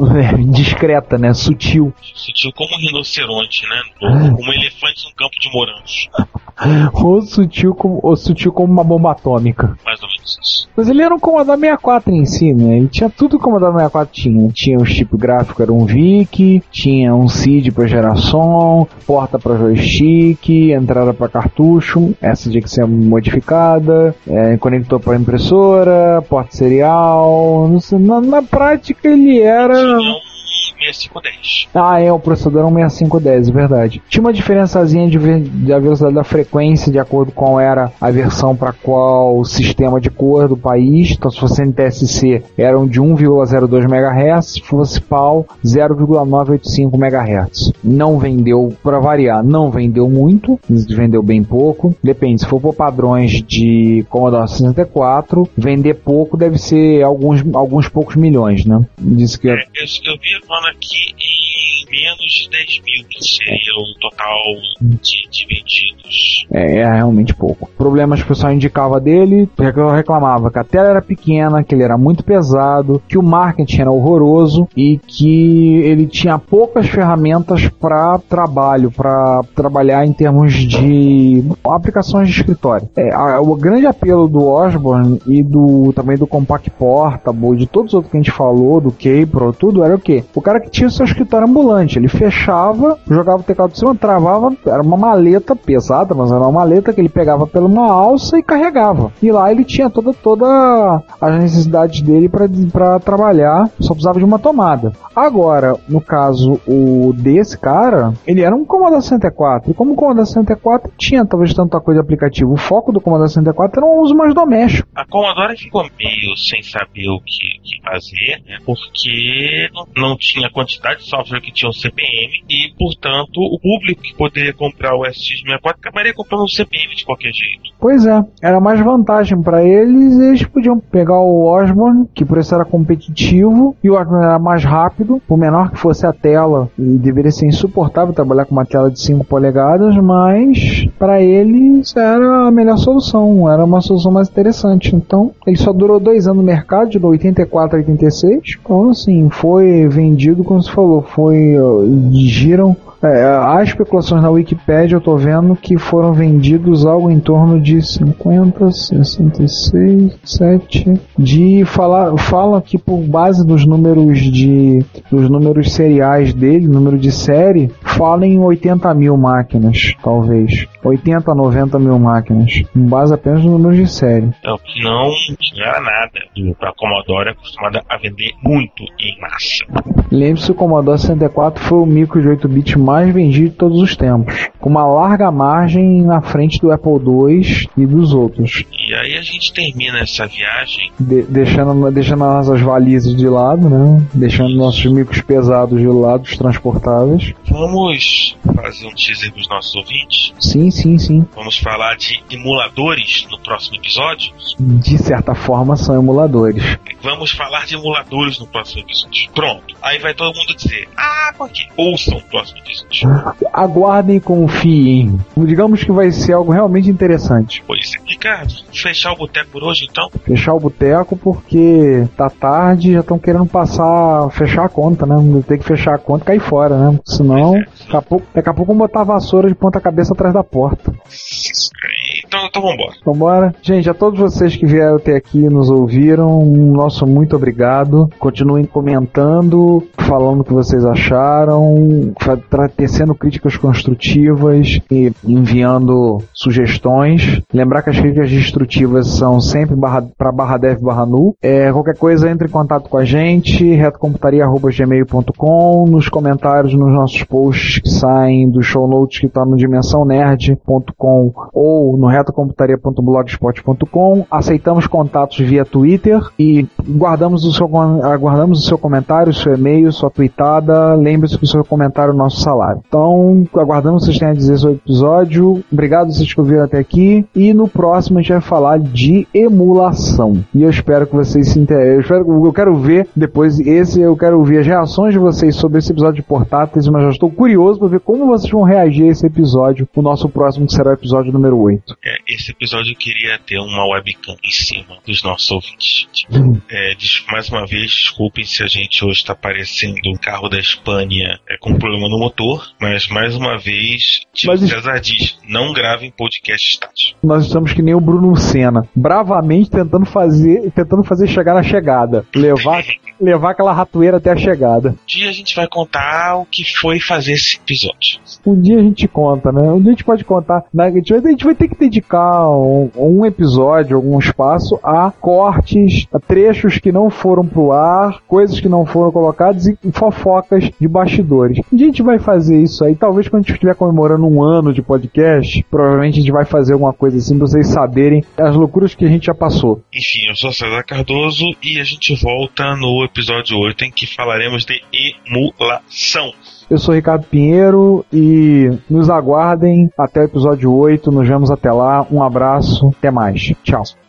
leve. Discreta, né? Sutil. Sutil como um rinoceronte, né? Como um elefante no campo de morangos. Ou sutil como, ou sutil como uma bomba atômica. Mais ou menos isso. Mas ele era um Commodore 64 em si, né? Ele tinha tudo que o Commodore 64 tinha. Tinha o chip gráfico, era um VIC, tinha um CID para geração, porta para joystick, entrada para cartucho, essa tinha que ser modificada, é, conector para impressora, porta serial. não sei, na, na prática ele era. Um 6510. Ah, é, o processador é um 6510, é verdade. Tinha uma diferençazinha de, da velocidade da frequência de acordo com qual era a versão para qual sistema de cor do país. Então, se fosse NTSC, eram de 1,02 MHz, se fosse PAL, 0,985 MHz. Não vendeu, para variar, não vendeu muito, vendeu bem pouco. Depende, se for por padrões de Commodore 64, vender pouco deve ser alguns, alguns poucos milhões, né? Disse que É, eu, eu vi uma aqui em menos de 10 mil, que seria o total de, de vendidos. É, é realmente pouco. Problemas que o pessoal indicava dele, eu reclamava que a tela era pequena, que ele era muito pesado, que o marketing era horroroso e que ele tinha poucas ferramentas para trabalho, para trabalhar em termos de aplicações de escritório. É, a- o grande apelo do Osborne e do também do Compact Portable, de todos os outros que a gente falou, do K-Pro, tudo, era o quê? O cara que tinha o seu escritório ambulante, ele fechava, jogava o teclado de cima, travava, era uma maleta pesada, mas era uma maleta que ele pegava pela uma alça e carregava. E lá ele tinha toda toda as necessidades dele para trabalhar, só precisava de uma tomada. Agora, no caso o desse cara, ele era um Commodore 64. E como o Commodore 64 tinha talvez tanta coisa de aplicativo, o foco do Commodore 64 era um uso mais doméstico. A Commodore ficou meio sem saber o que, que fazer, né? Porque não, não tinha quantidade de software que tinha o CPM e, portanto, o público que poderia comprar o SX64 acabaria comprando o CPM de qualquer jeito. Pois é, era mais vantagem para eles, eles podiam pegar o Osborne, que por isso era competitivo, e o Osborne era mais rápido, por menor que fosse a tela, e deveria ser insuportável trabalhar com uma tela de 5 polegadas, mas para eles era a melhor solução, era uma solução mais interessante. Então, ele só durou dois anos no mercado, de 84 a 86, então assim, foi vendido, como você falou, foi, giram é, há especulações na Wikipedia, eu tô vendo que foram vendidos algo em torno de 50, 66, 7 de falar fala que por base dos números de dos números seriais dele, número de série, fala em 80 mil máquinas, talvez. 80 a 90 mil máquinas. Com base apenas nos números de série. Não, não era nada. A Commodore é acostumada a vender muito em massa. Lembre-se, o Commodore 64 foi o micro de 8 bits mais vendido de todos os tempos, com uma larga margem na frente do Apple II e dos outros, E aí a gente termina essa viagem de- deixando, deixando nossas valizes de lado, né? Deixando nossos micros pesados de lado, os transportáveis. Vamos fazer um teaser para os nossos ouvintes. Sim, sim, sim. Vamos falar de emuladores no próximo episódio. De certa forma, são emuladores. Vamos falar de emuladores no próximo episódio. Pronto. Aí vai todo mundo dizer: Ah, por quê? Ouçam o próximo episódio. Aguardem e confiem. Digamos que vai ser algo realmente interessante. Pois é. Ricardo, fechar o boteco por hoje então? Fechar o boteco porque tá tarde já estão querendo passar, fechar a conta, né? Tem que fechar a conta e cair fora, né? Senão, é. daqui a pouco, daqui a pouco vão botar a vassoura de ponta cabeça atrás da porta. Então, então vambora. Vambora. Gente, a todos vocês que vieram até aqui e nos ouviram, nosso muito obrigado. Continuem comentando, falando o que vocês acharam, tecendo críticas construtivas e enviando sugestões. Lembrar que as críticas destrutivas são sempre para barra dev barra nu. É, qualquer coisa, entre em contato com a gente, retocomputaria.gmail.com, nos comentários nos nossos posts que saem do show notes que está no dimensãonerd.com ou no retocomputaria.blogspot.com. Aceitamos contatos via Twitter e guardamos o seu, aguardamos o seu comentário, o seu e-mail, sua tweetada. Lembre-se que o seu comentário é o nosso salário. Então, aguardamos que vocês tenham a dizer sobre o episódio. Obrigado vocês que ouviram até aqui. E no próximo a gente vai falar de emulação. E eu espero que vocês se interessem. Eu quero ver depois esse, eu quero ouvir as reações de vocês sobre esse episódio de portáteis, mas já estou curioso para ver como vocês vão reagir a esse episódio, o nosso próximo que será o episódio número 8. É, esse episódio eu queria ter uma webcam em cima dos nossos ouvintes. É, mais uma vez, desculpem se a gente hoje está parecendo um carro da Espanha é, com problema no motor, mas mais uma vez, Tio Mas César diz: não gravem podcast estático. Nós estamos que nem o Bruno Senna, bravamente tentando fazer, tentando fazer chegar na chegada, levar, levar aquela ratoeira até a chegada. Um dia a gente vai contar o que foi fazer esse episódio. Um dia a gente conta, né? Um dia a gente pode contar. né? A gente vai, a gente vai ter que dedicar um, um episódio, algum espaço a cortes, a trechos que não foram pro ar, coisas que não foram colocadas e fofocas de bastidores. Um dia a gente vai fazer isso aí. Talvez quando a gente estiver comemorando um ano de podcast, provavelmente a gente vai fazer alguma coisa assim pra vocês saberem as loucuras que a gente já passou. Enfim, eu sou César Cardoso e a gente volta no episódio 8 em que falaremos de emulação. Eu sou Ricardo Pinheiro e nos aguardem até o episódio 8. Nos vemos até lá. Um abraço. Até mais. Tchau.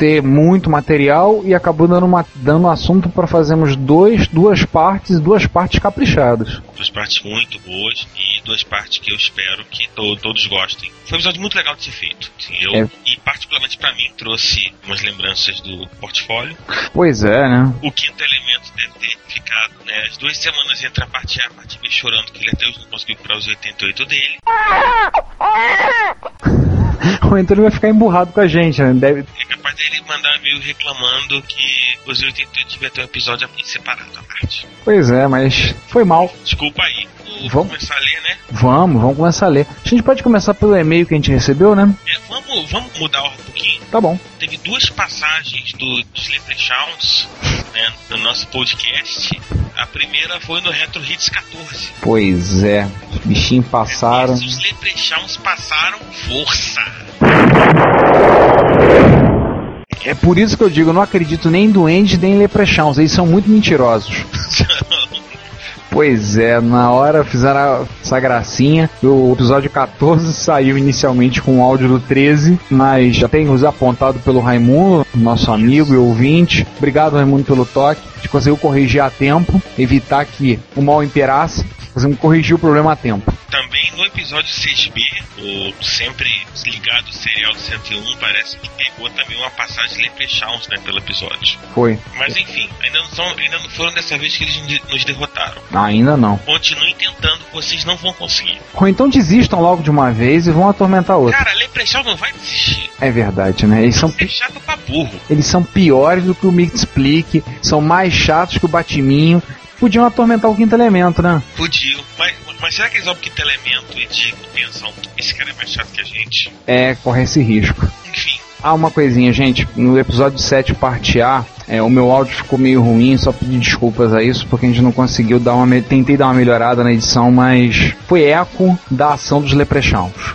Ter muito material e acabou dando, uma, dando assunto para fazermos dois, duas partes duas partes caprichadas. Duas partes muito boas e duas partes que eu espero que to- todos gostem. Foi um episódio muito legal de ser feito. Assim, eu, É. E particularmente pra mim, trouxe umas lembranças do portfólio. Pois é, né? O quinto elemento deve ter ficado né, as duas semanas entre a parte A e a parte B chorando que ele até hoje não conseguiu curar os 88 dele. Ou então ele vai ficar emburrado com a gente, né? Deve... É capaz dele mandar e-mail reclamando que os 88 devia ter um episódio separado à parte. Pois é, mas foi mal. Desculpa aí. Vamos. começar a ler, né? Vamos, vamos começar a ler. A gente pode começar pelo e-mail que a gente recebeu, né? É, vamos, vamos mudar um pouquinho. Tá bom. Teve duas passagens do, dos Leprechauns né, no nosso podcast. A primeira foi no Retro Hits 14. Pois é. Os bichinhos passaram. Esse, os Leprechauns passaram força. É por isso que eu digo, eu não acredito nem em duendes nem em leprechauns. Eles são muito mentirosos. Pois é, na hora fizeram essa gracinha. O episódio 14 saiu inicialmente com o áudio do 13, mas já tem os apontado pelo Raimundo, nosso amigo e ouvinte. Obrigado, Raimundo, pelo toque. A gente conseguiu corrigir a tempo, evitar que o mal imperasse. Conseguimos corrigir o problema a tempo. Também no episódio 6B, o sempre ligado serial do 101, parece que pegou também uma passagem de Leprechauns né, pelo episódio. Foi. Mas enfim, ainda não, são, ainda não foram dessa vez que eles nos derrotaram. Ainda não. Continuem tentando, vocês não vão conseguir. Ou então desistam logo de uma vez e vão atormentar outro. Cara, Leprechaun não vai desistir. É verdade, né? Eles são, é chato pra burro. eles são piores do que o Mix Explique, são mais chatos que o Batiminho. Podiam atormentar o quinto elemento, né? Podiam. Mas, mas será que eles vão pro quinto elemento e digam, pensam esse cara é mais chato que a gente? É, corre esse risco. Enfim, Ah, uma coisinha, gente. No episódio 7, parte A, é, o meu áudio ficou meio ruim, só pedir desculpas a isso, porque a gente não conseguiu dar uma. me- Tentei dar uma melhorada na edição, mas foi eco da ação dos leprechauns.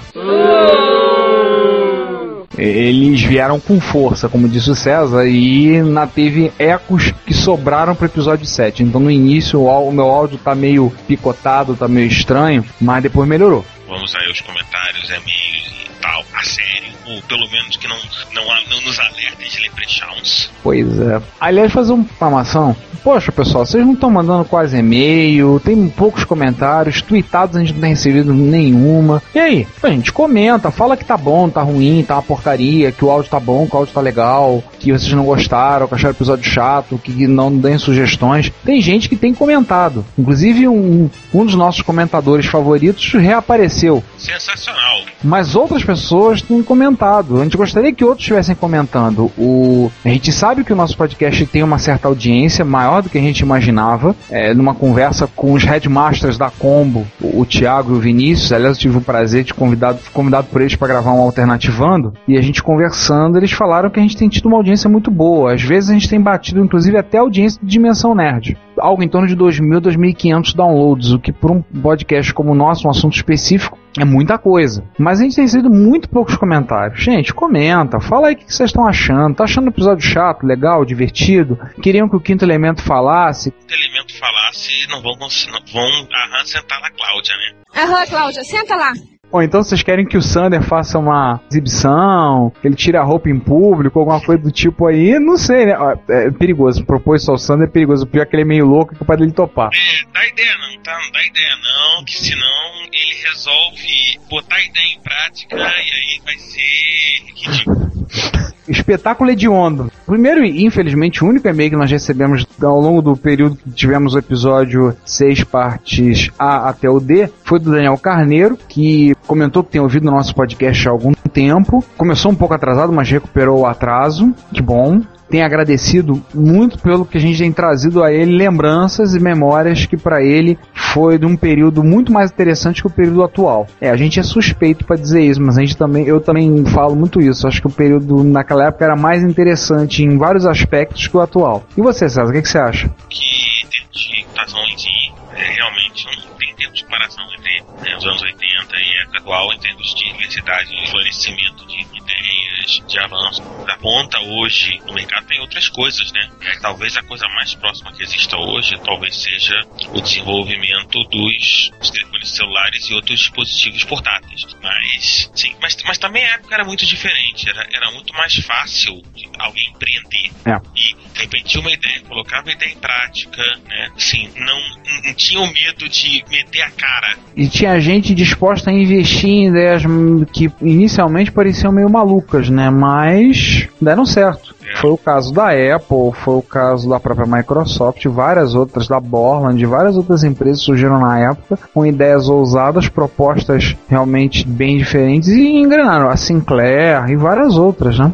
Eles vieram com força, como disse o César, e na teve ecos que sobraram pro episódio 7. Então no início o, o meu áudio tá meio picotado, tá meio estranho, mas depois melhorou. vamos aí aos comentários, e-mails e tal. A sério, ou pelo menos que não, não, não nos alertem de Leprechauns. Pois é. Aliás, fazer uma reclamação. Poxa, pessoal, vocês não estão mandando quase e-mail, tem poucos comentários, tweetados a gente não tem recebido nenhuma. E aí? A gente comenta, fala que tá bom, tá ruim, tá uma porcaria, que o áudio tá bom, que o áudio tá legal, que vocês não gostaram, que acharam o episódio chato, que não deem sugestões. Tem gente que tem comentado. Inclusive, um, um dos nossos comentadores favoritos reapareceu. Sensacional. Mas outras pessoas têm comentado. A gente gostaria que outros estivessem comentando. O... A gente sabe que o nosso podcast tem uma certa audiência, maior do que a gente imaginava. É, numa conversa com os headmasters da Combo, o, o Thiago e o Vinícius. Aliás, eu tive o prazer de convidado, convidado por eles para gravar um Alternativando. E a gente conversando, eles falaram que a gente tem tido uma audiência muito boa. Às vezes a gente tem batido, inclusive, até audiência de Dimensão Nerd. Algo em torno de 2.000, 2.500 downloads, o que por um podcast como o nosso, um assunto específico, é muita coisa. Mas a gente tem recebido muito poucos comentários. Gente, comenta, fala aí o que vocês estão achando. Tá achando o episódio chato, legal, divertido? Queriam que o quinto elemento falasse? Se o elemento falasse, não vão, não vão aham, sentar na Cláudia, né? Aham, Cláudia, senta lá. Ou então vocês querem que o Sander faça uma exibição, que ele tire a roupa em público, alguma coisa do tipo aí? Não sei, né? É perigoso. Propor isso ao Sander é perigoso. O pior é que ele é meio louco é capaz dele topar. É, dá ideia não, tá? Não dá ideia não, que senão ele resolve botar a ideia em prática e aí vai ser. Espetáculo hediondo. Primeiro e infelizmente o único e-mail que nós recebemos ao longo do período que tivemos o episódio 6 partes A até o D foi do Daniel Carneiro, que comentou que tem ouvido o nosso podcast há algum tempo. Começou um pouco atrasado, mas recuperou o atraso. Que bom. Tem agradecido muito pelo que a gente tem trazido a ele lembranças e memórias que para ele foi de um período muito mais interessante que o período atual. É, a gente é suspeito para dizer isso, mas a gente também, eu também falo muito isso. Acho que o período naquela época era mais interessante em vários aspectos que o atual. E você, César, o que, que você acha? Que de computações e é, realmente não tem tempo de comparação entre né, os anos 80 e a atual em termos de diversidade e florescimento de de avanço. Da ponta hoje no mercado tem outras coisas, né? É, talvez a coisa mais próxima que exista hoje talvez seja o desenvolvimento dos, telefones celulares e outros dispositivos portáteis. Mas, sim, mas, mas também a época era muito diferente. Era, era muito mais fácil alguém empreender É. e de repente tinha uma ideia, colocava a ideia em prática, né? Assim, não, não tinha o medo de meter a cara. E tinha gente disposta a investir em ideias que inicialmente pareciam meio malucas, né? Mas deram certo. É. Foi o caso da Apple, foi o caso da própria Microsoft, várias outras, da Borland, várias outras empresas surgiram na época com ideias ousadas, propostas realmente bem diferentes e engrenaram. A Sinclair e várias outras, né?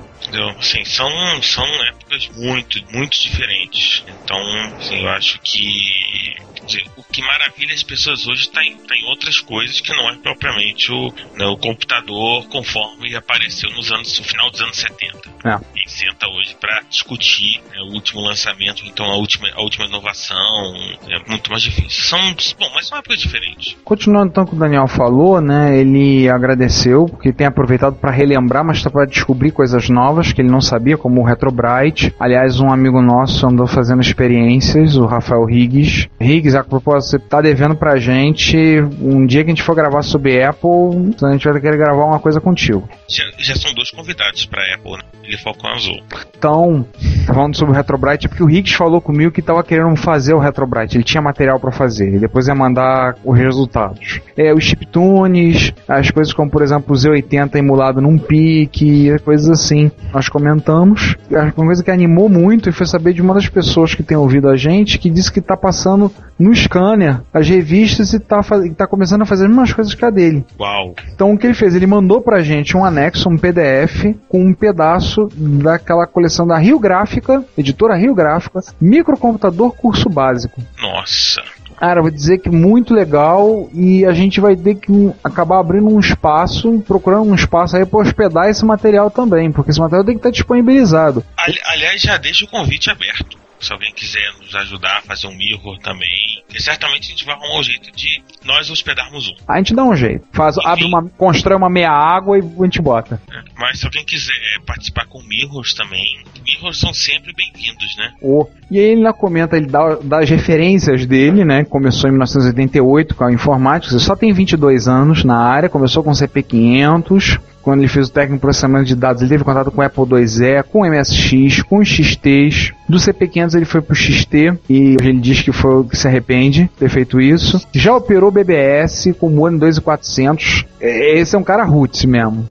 Assim, são, são épocas muito, muito diferentes. Então, assim, eu acho que dizer, o que maravilha as pessoas hoje está em, tá em outras coisas que não é propriamente o, né, o computador conforme apareceu nos anos, no final dos anos 70. É. Quem senta hoje para discutir né, o último lançamento, então a última, a última inovação, é muito mais difícil. São, bom, mas são épocas diferentes. Continuando então que o Daniel falou, né? Ele agradeceu porque tem aproveitado para relembrar, mas para descobrir coisas novas que ele não sabia, como o Retrobrite. Aliás, um amigo nosso andou fazendo experiências, o Rafael Higgs. Higgs, a propósito, você tá devendo pra gente um dia que a gente for gravar sobre Apple, a gente vai querer gravar uma coisa contigo. Já, já são dois convidados para Apple, né? Ele é Falcão Azul. Então, falando sobre o Retrobrite, é porque o Higgs falou comigo que tava querendo fazer o Retrobrite. Ele tinha material para fazer. E depois ia mandar os resultados. É, os chiptunes, as coisas como, por exemplo, o Z80 emulado num pique, coisas assim. Nós comentamos. Uma coisa que animou muito e foi saber de uma das pessoas que tem ouvido a gente que disse que tá passando no scanner as revistas e tá, tá começando a fazer as mesmas coisas que a dele. Uau! Então o que ele fez? Ele mandou pra gente um anexo, um PDF, com um pedaço daquela coleção da Rio Gráfica, editora Rio Gráfica, microcomputador curso básico. Nossa! Cara, eu vou dizer que muito legal e a gente vai ter que um, acabar abrindo um espaço, procurando um espaço aí para hospedar esse material também, porque esse material tem que estar disponibilizado. Ali- aliás, já deixa o convite aberto. Se alguém quiser nos ajudar a fazer um mirror também, e certamente a gente vai arrumar um jeito de nós hospedarmos um. A gente dá um jeito, faz, abre uma, constrói uma meia água e a gente bota. né? Mas se alguém quiser participar com mirrors também, mirrors são sempre bem-vindos, né? O- E aí ele comenta, ele dá, dá as referências dele, né? Começou em 1988 com a informática, só tem 22 anos na área, começou com CP500. Quando ele fez o técnico em processamento de dados, ele teve contato com o Apple IIe, com o MSX, com os XTs. Do CP500 ele foi pro XT e hoje ele diz que foi que se arrepende de ter feito isso. Já operou BBS com o Mono 2400. É, Esse é um cara roots mesmo.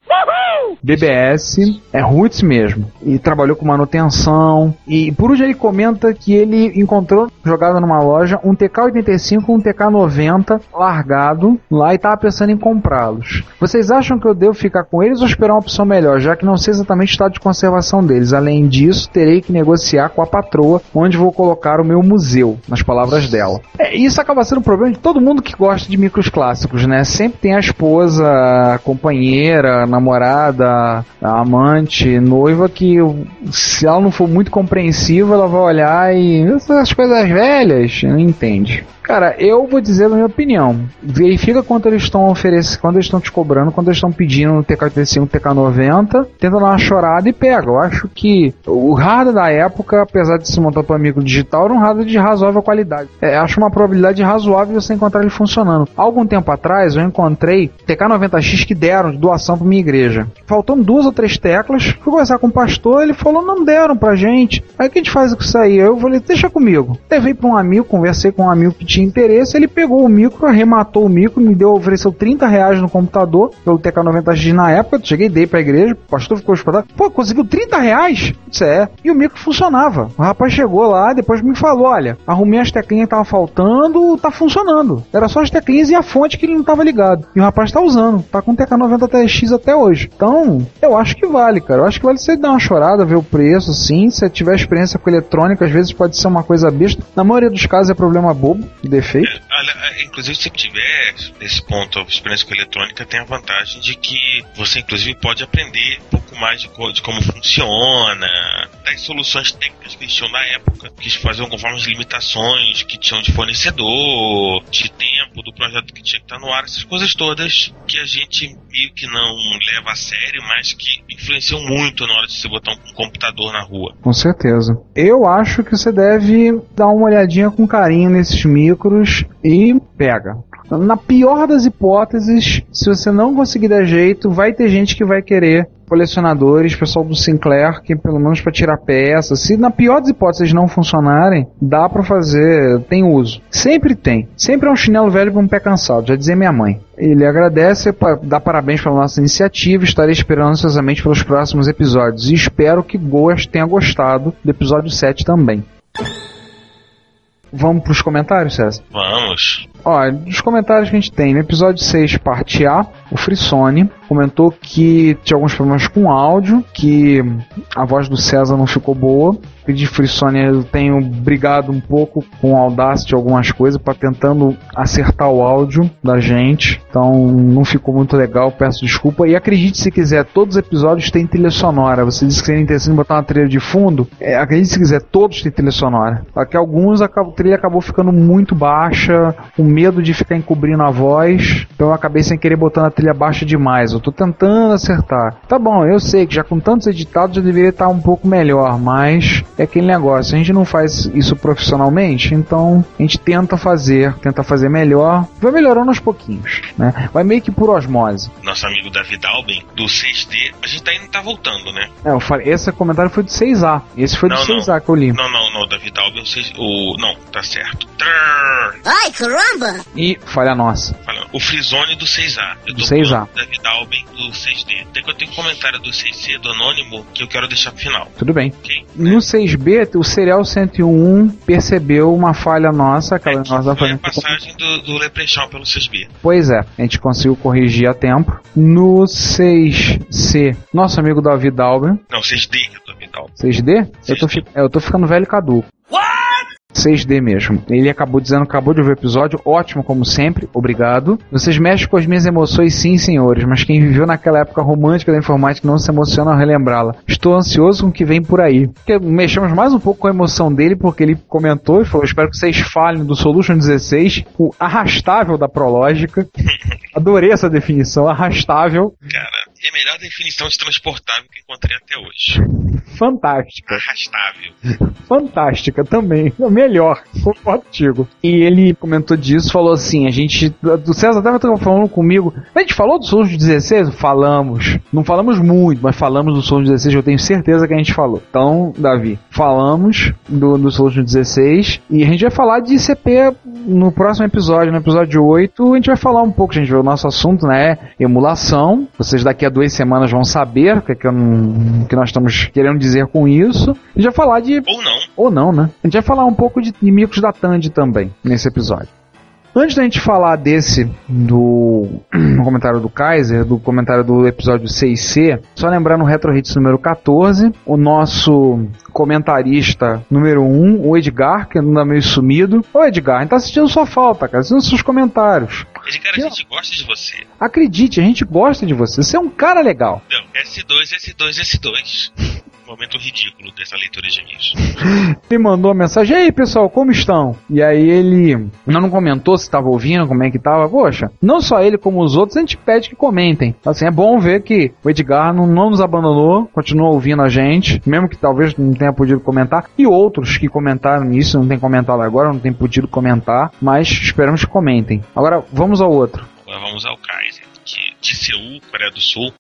BBS é roots mesmo. E trabalhou com manutenção. E por último ele comenta que ele encontrou jogado numa loja um TK85 um TK90 largado lá e tava pensando em comprá-los. Vocês acham que eu devo ficar com eles ou esperar uma opção melhor, já que não sei exatamente o estado de conservação deles? Além disso, terei que negociar com a patroa onde vou colocar o meu museu, nas palavras dela. É, isso acaba sendo um problema de todo mundo que gosta de micros clássicos, né? Sempre tem a esposa, a companheira, a namorada, amante, noiva que se ela não for muito compreensiva, ela vai olhar e essas coisas velhas, não entende. Cara, eu vou dizer a minha opinião. Verifica quanto eles estão oferecendo, quando eles estão te cobrando, quando eles estão pedindo no TK85, TK90, tenta dar uma chorada e pega. Eu acho que o hardware da época, apesar de se montar para amigo digital, era um hardware de razoável qualidade. É, acho uma probabilidade razoável de você encontrar ele funcionando. Algum tempo atrás eu encontrei TK90X que deram de doação para minha igreja. Faltando duas ou três teclas, fui conversar com o pastor, ele falou: não deram pra gente. Aí o que a gente faz com isso aí? Eu falei: deixa comigo. Levei para um amigo, conversei com um amigo que tinha interesse, ele pegou o micro, arrematou o micro, me deu, ofereceu 30 reais no computador, pelo TK90X na época, cheguei, dei pra igreja, o pastor ficou hospedado, pô, conseguiu 30 reais? Isso é. E o micro funcionava. O rapaz chegou lá, depois me falou, olha, arrumei as teclinhas que tava faltando, tá funcionando. Era só as teclinhas e a fonte que ele não tava ligado. E o rapaz tá usando, tá com TK90TX até hoje. Então, eu acho que vale, cara. Eu acho que vale você dar uma chorada, ver o preço, sim. Se você tiver experiência com eletrônica, às vezes pode ser uma coisa besta. Na maioria dos casos é problema bobo, defeito. Olha, é, inclusive, se tiver nesse ponto experiência com eletrônica, tem a vantagem de que você, inclusive, pode aprender um pouco mais de, co- de como funciona, das soluções técnicas que tinham na época, que faziam conforme as limitações que tinham de fornecedor, de. Tempo do projeto que tinha que estar no ar, essas coisas todas que a gente meio que não leva a sério, mas que influenciam muito na hora de você botar um computador na rua. Com certeza. Eu acho que você deve dar uma olhadinha com carinho nesses micros e pega. Na pior das hipóteses, se você não conseguir dar jeito, vai ter gente que vai querer colecionadores, pessoal do Sinclair, que pelo menos para tirar peças. Se na pior das hipóteses não funcionarem, dá para fazer, tem uso. Sempre tem. Sempre é um chinelo velho com um pé cansado, já dizia minha mãe. Ele agradece, dá parabéns pela nossa iniciativa, estarei esperando ansiosamente pelos próximos episódios e espero que Goas tenha gostado do episódio 7 também. Vamos pros comentários, César? Vamos. Ó, dos comentários que a gente tem, no episódio 6, parte A, o Frissone comentou que tinha alguns problemas com áudio, que a voz do César não ficou boa. E de Frissone eu tenho brigado um pouco com o Audacity algumas coisas para tentando acertar o áudio da gente. Então não ficou muito legal, peço desculpa. E acredite se quiser, todos os episódios têm trilha sonora. Você disse que seria interessante botar uma trilha de fundo. É, acredite se quiser, todos têm trilha sonora. Aqui alguns a trilha acabou ficando muito baixa, com medo de ficar encobrindo a voz. Então eu acabei sem querer botando a trilha baixa demais. Eu tô tentando acertar. Tá bom, eu sei que já com tantos editados já deveria estar um pouco melhor, mas é aquele negócio. A gente não faz isso profissionalmente, então a gente tenta fazer, tenta fazer melhor. Vai melhorando aos pouquinhos, né? Vai meio que por osmose. Nosso amigo David Albin, do 6D, a gente ainda tá voltando, né? É, eu falei, esse comentário foi do 6A. Esse foi do Não, 6A que eu li. Não, não, não, David Albin, o, 6, o não, tá certo. Trrr, Ai, caramba! E falha nossa. falando, o Frisone do 6A. Eu Do tô 6A. falando do Albin do 6D. Tem que eu tenho um comentário do 6C do Anônimo que eu quero deixar pro final. Tudo bem. Ok? No 6B, o Serial 101 percebeu uma falha nossa, aquela É, que nossa foi falha. a passagem do, do Leprechaun pelo 6B. Pois é, a gente conseguiu corrigir a tempo. No 6C, nosso amigo Davi Dalben, Não, 6D que eu tô David Albin. 6D? Eu tô, 6D. é, eu tô ficando velho caduco. 6D mesmo. Ele acabou dizendo, acabou de ouvir o episódio, ótimo como sempre, obrigado. Vocês mexem com as minhas emoções, sim, senhores, mas quem viveu naquela época romântica da informática não se emociona ao relembrá-la. Estou ansioso com o que vem por aí. Porque mexemos mais um pouco com a emoção dele, porque ele comentou e falou: espero que vocês falem do Solution 16, o arrastável da Prológica. Adorei essa definição, arrastável, Cara, é a melhor definição de transportável que encontrei até hoje. fantástica. Arrastável. fantástica também. O melhor, concordo contigo. E ele comentou disso, falou assim: a gente. O César até estava falando comigo. A gente falou do Souls 16? Falamos. Não falamos muito, mas falamos do Souls 16, eu tenho certeza que a gente falou. Então, Davi, falamos do, do Souls 16 e a gente vai falar de CP no próximo episódio, no episódio 8. A gente vai falar um pouco, gente. O nosso assunto né, é emulação. Vocês daqui a duas semanas vão saber o que, é que, não- que nós estamos querendo dizer com isso. A gente vai falar de Ou não. ou não, né? A gente vai falar um pouco de inimigos da Tandy também nesse episódio. Antes da gente falar desse, do comentário do Kaiser, do comentário do episódio 6C, só lembrar no Retro Hits número 14, o nosso comentarista número 1, o Edgar, que anda meio sumido. Ô Edgar, a gente tá sentindo sua falta, cara, sentindo seus comentários. Edgar, a gente gosta de você. Acredite, a gente gosta de você, você é um cara legal. Não, S2, S2, S2. Momento ridículo dessa leitura de e-mails. Ele mandou uma mensagem, e aí pessoal, como estão? E aí ele não, não comentou se estava ouvindo, como é que tava. Poxa, não só ele como os outros, a gente pede que comentem. Assim, é bom ver que o Edgar não, não nos abandonou, continua ouvindo a gente, mesmo que talvez não tenha podido comentar. E outros que comentaram isso, não tem comentado agora, não tem podido comentar, mas esperamos que comentem. Agora, vamos ao outro. Agora vamos ao Kaiser, que de Seul, Coreia do Sul.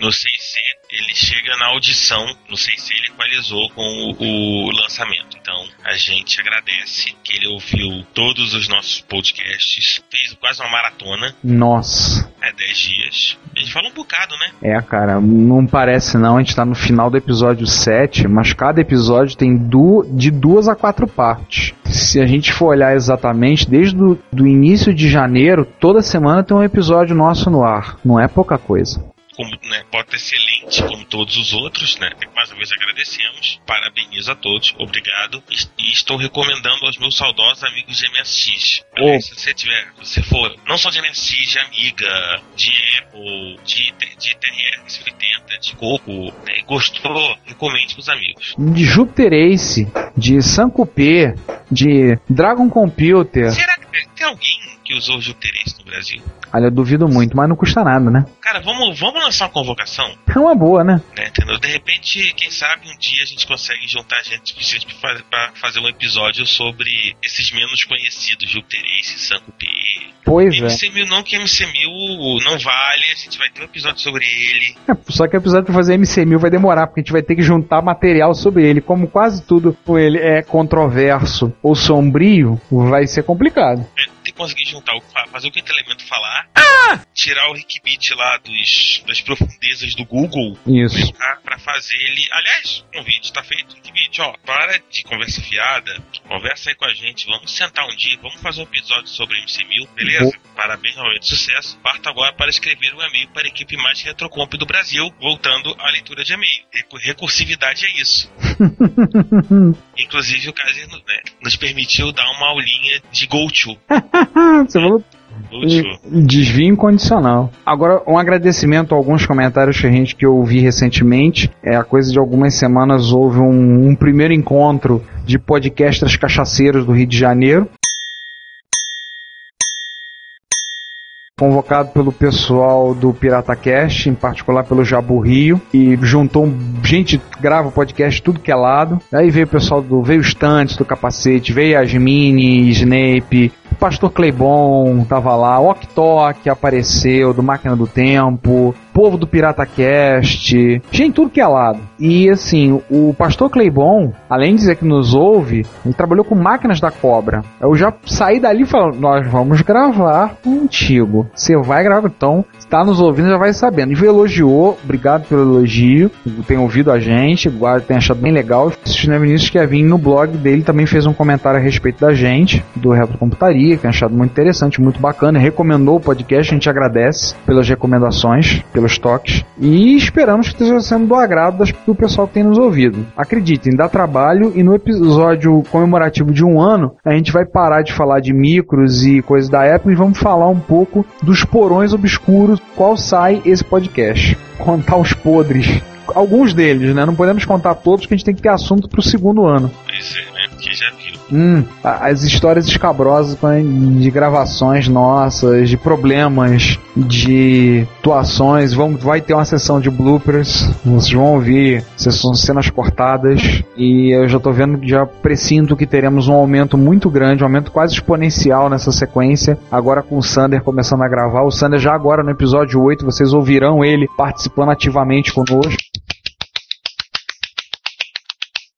No 6C, ele chega na audição. No 6C, ele equalizou com o, o lançamento. Então, a gente agradece que ele ouviu todos os nossos podcasts, fez quase uma maratona, Nossa. é 10 dias. A gente fala um bocado, né? É, cara, não parece não, a gente tá no final do episódio 7, mas cada episódio tem du de duas a quatro partes. Se a gente for olhar exatamente, desde o do início de janeiro, toda semana tem um episódio nosso no ar. Não é pouca coisa. Como, né, bota excelente como todos os outros, né? Mais uma vez agradecemos, parabenizo a todos, obrigado. E, estou recomendando aos meus saudosos amigos de MSX. Oh. Se você tiver, se for não só de MSX, de Amiga, de Apple, de, de TRS-80, de Coco, né, e gostou, recomende pros amigos. De Jupiter Ace, de Sankupé, de Dragon Computer. Será que tem alguém que usou Juterês no Brasil? Olha, eu duvido muito, mas não custa nada, né? Cara, vamos, vamos lançar uma convocação, É uma boa, né? né? Entendeu? De repente, quem sabe um dia a gente consegue juntar gente suficiente pra fazer, pra fazer um episódio sobre esses menos conhecidos, Juterês e Sankupé. Pois é. MC1000 não, que MC1000 não vale, a gente vai ter um episódio sobre ele. É, Só que o episódio pra fazer MC1000 vai demorar, porque a gente vai ter que juntar material sobre ele. Como quase tudo ele é controverso ou sombrio, vai ser complicado. É, conseguir juntar, o- fa- fazer o quinto elemento falar, tirar o Rickbit lá dos, das profundezas do Google Isso. pra fazer ele. Aliás, o convite tá feito. Rickbit, ó, para de conversa fiada, conversa aí com a gente, vamos sentar um dia, vamos fazer um episódio sobre MC1000, beleza? Parabéns, realmente sucesso. Parto agora para escrever um e-mail para a equipe mais retrocomp do Brasil, voltando à leitura de e-mail. Recur- Recursividade é isso. Inclusive, o Kaiser né, nos permitiu dar uma aulinha de GoTo. Você falou desvio incondicional. Agora, um agradecimento a alguns comentários que a gente que eu ouvi recentemente. É a coisa de algumas semanas houve um, um primeiro encontro de podcasters cachaceiros do Rio de Janeiro. Convocado pelo pessoal do PirataCast, em particular pelo Jabu Rio, e juntou gente grava podcast tudo que é lado. Aí veio o pessoal do. Veio o Stantes do capacete, veio Yasmini, Snape, o Pastor Cleibon tava lá, o Oktok apareceu, do Máquina do Tempo, povo do PirataCast, gente, tudo que é lado. E assim, o Pastor Cleibon, além de dizer que nos ouve, ele trabalhou com máquinas da cobra. Eu já saí dali falando, nós vamos gravar contigo. Você vai gravar, então, está nos ouvindo, já vai sabendo. E elogiou, obrigado pelo elogio, tem ouvido a gente, tem achado bem legal. O Cristina Vinícius Kevin no blog dele também fez um comentário a respeito da gente, do Retrocomputaria, que tem achado muito interessante, muito bacana, recomendou o podcast, a gente agradece pelas recomendações, pelos toques, e esperamos que esteja sendo do agrado do pessoal que tem nos ouvido. Acreditem, dá trabalho, e no episódio comemorativo de um ano, a gente vai parar de falar de micros e coisas da Apple e vamos falar um pouco dos porões obscuros, qual sai esse podcast. Contar os podres. Alguns deles, né? Não podemos contar todos, porque a gente tem que ter assunto pro segundo ano. Pois Hum, as histórias escabrosas com- de gravações nossas, de problemas, de atuações. Vamos, vai ter uma sessão de bloopers. Vocês vão ouvir cenas cortadas. E eu já tô vendo, já presinto que teremos um aumento muito grande, um aumento quase exponencial nessa sequência. Agora com o Sander começando a gravar. O Sander já agora no episódio 8, vocês ouvirão ele participando ativamente conosco.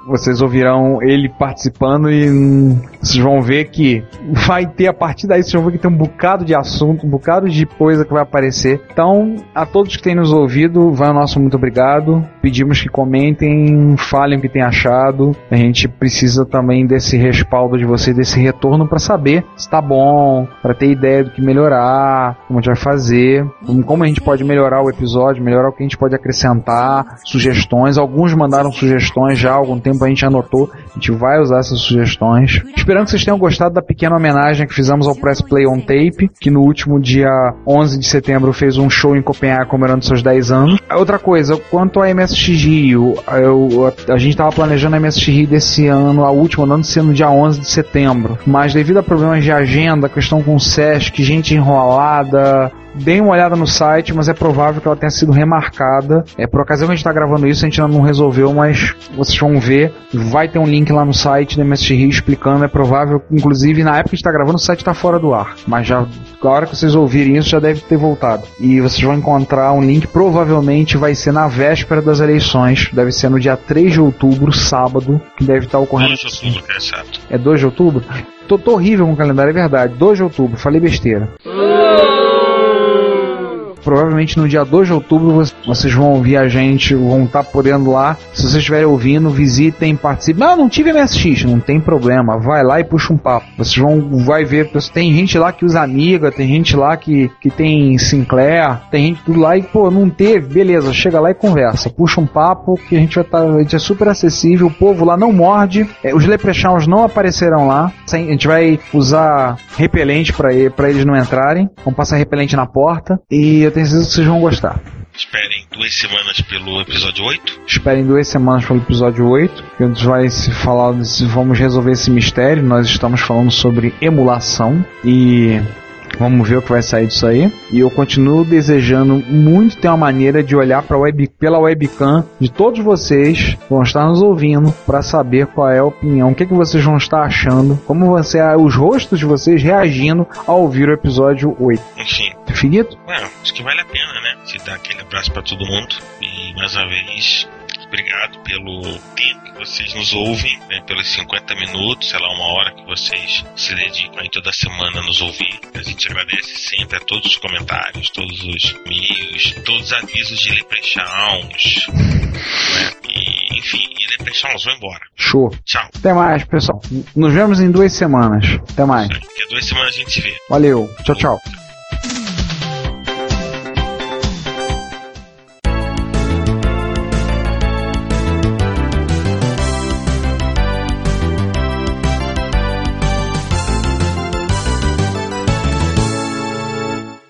Vocês ouvirão ele participando e hum, vocês vão ver que vai ter, a partir daí, vocês vão ver que tem um bocado de assunto, um bocado de coisa que vai aparecer. Então, a todos que têm nos ouvido, vai o nosso muito obrigado. Pedimos que comentem, falem o que têm achado. A gente precisa também desse respaldo de vocês, desse retorno para saber se tá bom, para ter ideia do que melhorar, como a gente vai fazer, como a gente pode melhorar o episódio, melhorar o que a gente pode acrescentar, sugestões. Alguns mandaram sugestões já há algum tempo, a gente anotou, a gente vai usar essas sugestões. Esperando que vocês tenham gostado da pequena homenagem que fizemos ao Press Play on Tape, que no último dia 11 de setembro fez um show em Copenhague comemorando seus 10 anos. Outra coisa, quanto a MSX Rio, eu- a, a gente estava planejando a MSX Rio desse ano, a última, não sendo no dia 11 de setembro, mas devido a problemas de agenda, questão com o SESC, gente enrolada, Deem uma olhada no site, mas é provável que ela tenha sido remarcada. É por ocasião que a gente está gravando isso, a gente ainda não resolveu, mas vocês vão ver. Vai ter um link lá no site da MSX Rio explicando. É provável, inclusive, na época que a gente está gravando, o site está fora do ar. Mas já, a hora que vocês ouvirem isso, já deve ter voltado. E vocês vão encontrar um link, provavelmente vai ser na véspera das eleições. Deve ser no dia 3 de outubro, sábado, que deve estar ocorrendo. 2 de outubro, que é chato. É 2 de outubro? Tô, tô horrível com o calendário, é verdade. 2 de outubro, falei besteira. Provavelmente no dia 2 de outubro vo- vocês vão ouvir a gente, vão estar podendo lá. Se vocês estiverem ouvindo, visitem, participem. Não, não tive MSX, não tem problema. Vai lá e puxa um papo. Vocês vão, vai ver, tem gente lá que usa Amiga, tem gente lá que, que tem Sinclair, tem gente tudo lá e, pô, não teve, beleza, chega lá e conversa. Puxa um papo que a gente vai estar, a gente é super acessível, o povo lá não morde, é, os Leprechauns não aparecerão lá, a gente vai usar repelente pra pra eles não entrarem, vamos passar repelente na porta e eu tenho certeza que vocês vão gostar. Esperem duas semanas pelo episódio 8. Esperem duas semanas pelo episódio 8, que a gente vai se falar, se vamos resolver esse mistério. Nós estamos falando sobre emulação e vamos ver o que vai sair disso aí. E eu continuo desejando muito ter uma maneira de olhar para web, pela webcam de todos vocês que vão estar nos ouvindo para saber qual é a opinião, o que, que vocês vão estar achando, como vão ser os rostos de vocês reagindo ao ouvir o episódio 8. Enfim, Finito? é, acho que vale a pena, né? Se dar aquele abraço pra todo mundo. E mais uma vez, obrigado pelo tempo que vocês nos ouvem, né? pelos 50 minutos, sei lá, uma hora que vocês se dedicam aí toda semana a nos ouvir. A gente agradece sempre a todos os comentários, todos os e-mails, todos os avisos de leprechauns, né? E, enfim, e leprechauns, vão embora. Show. Tchau. Até mais, pessoal. Nos vemos em duas semanas. Até mais. Daqui a duas semanas a gente se vê. Valeu. Tchau, tchau.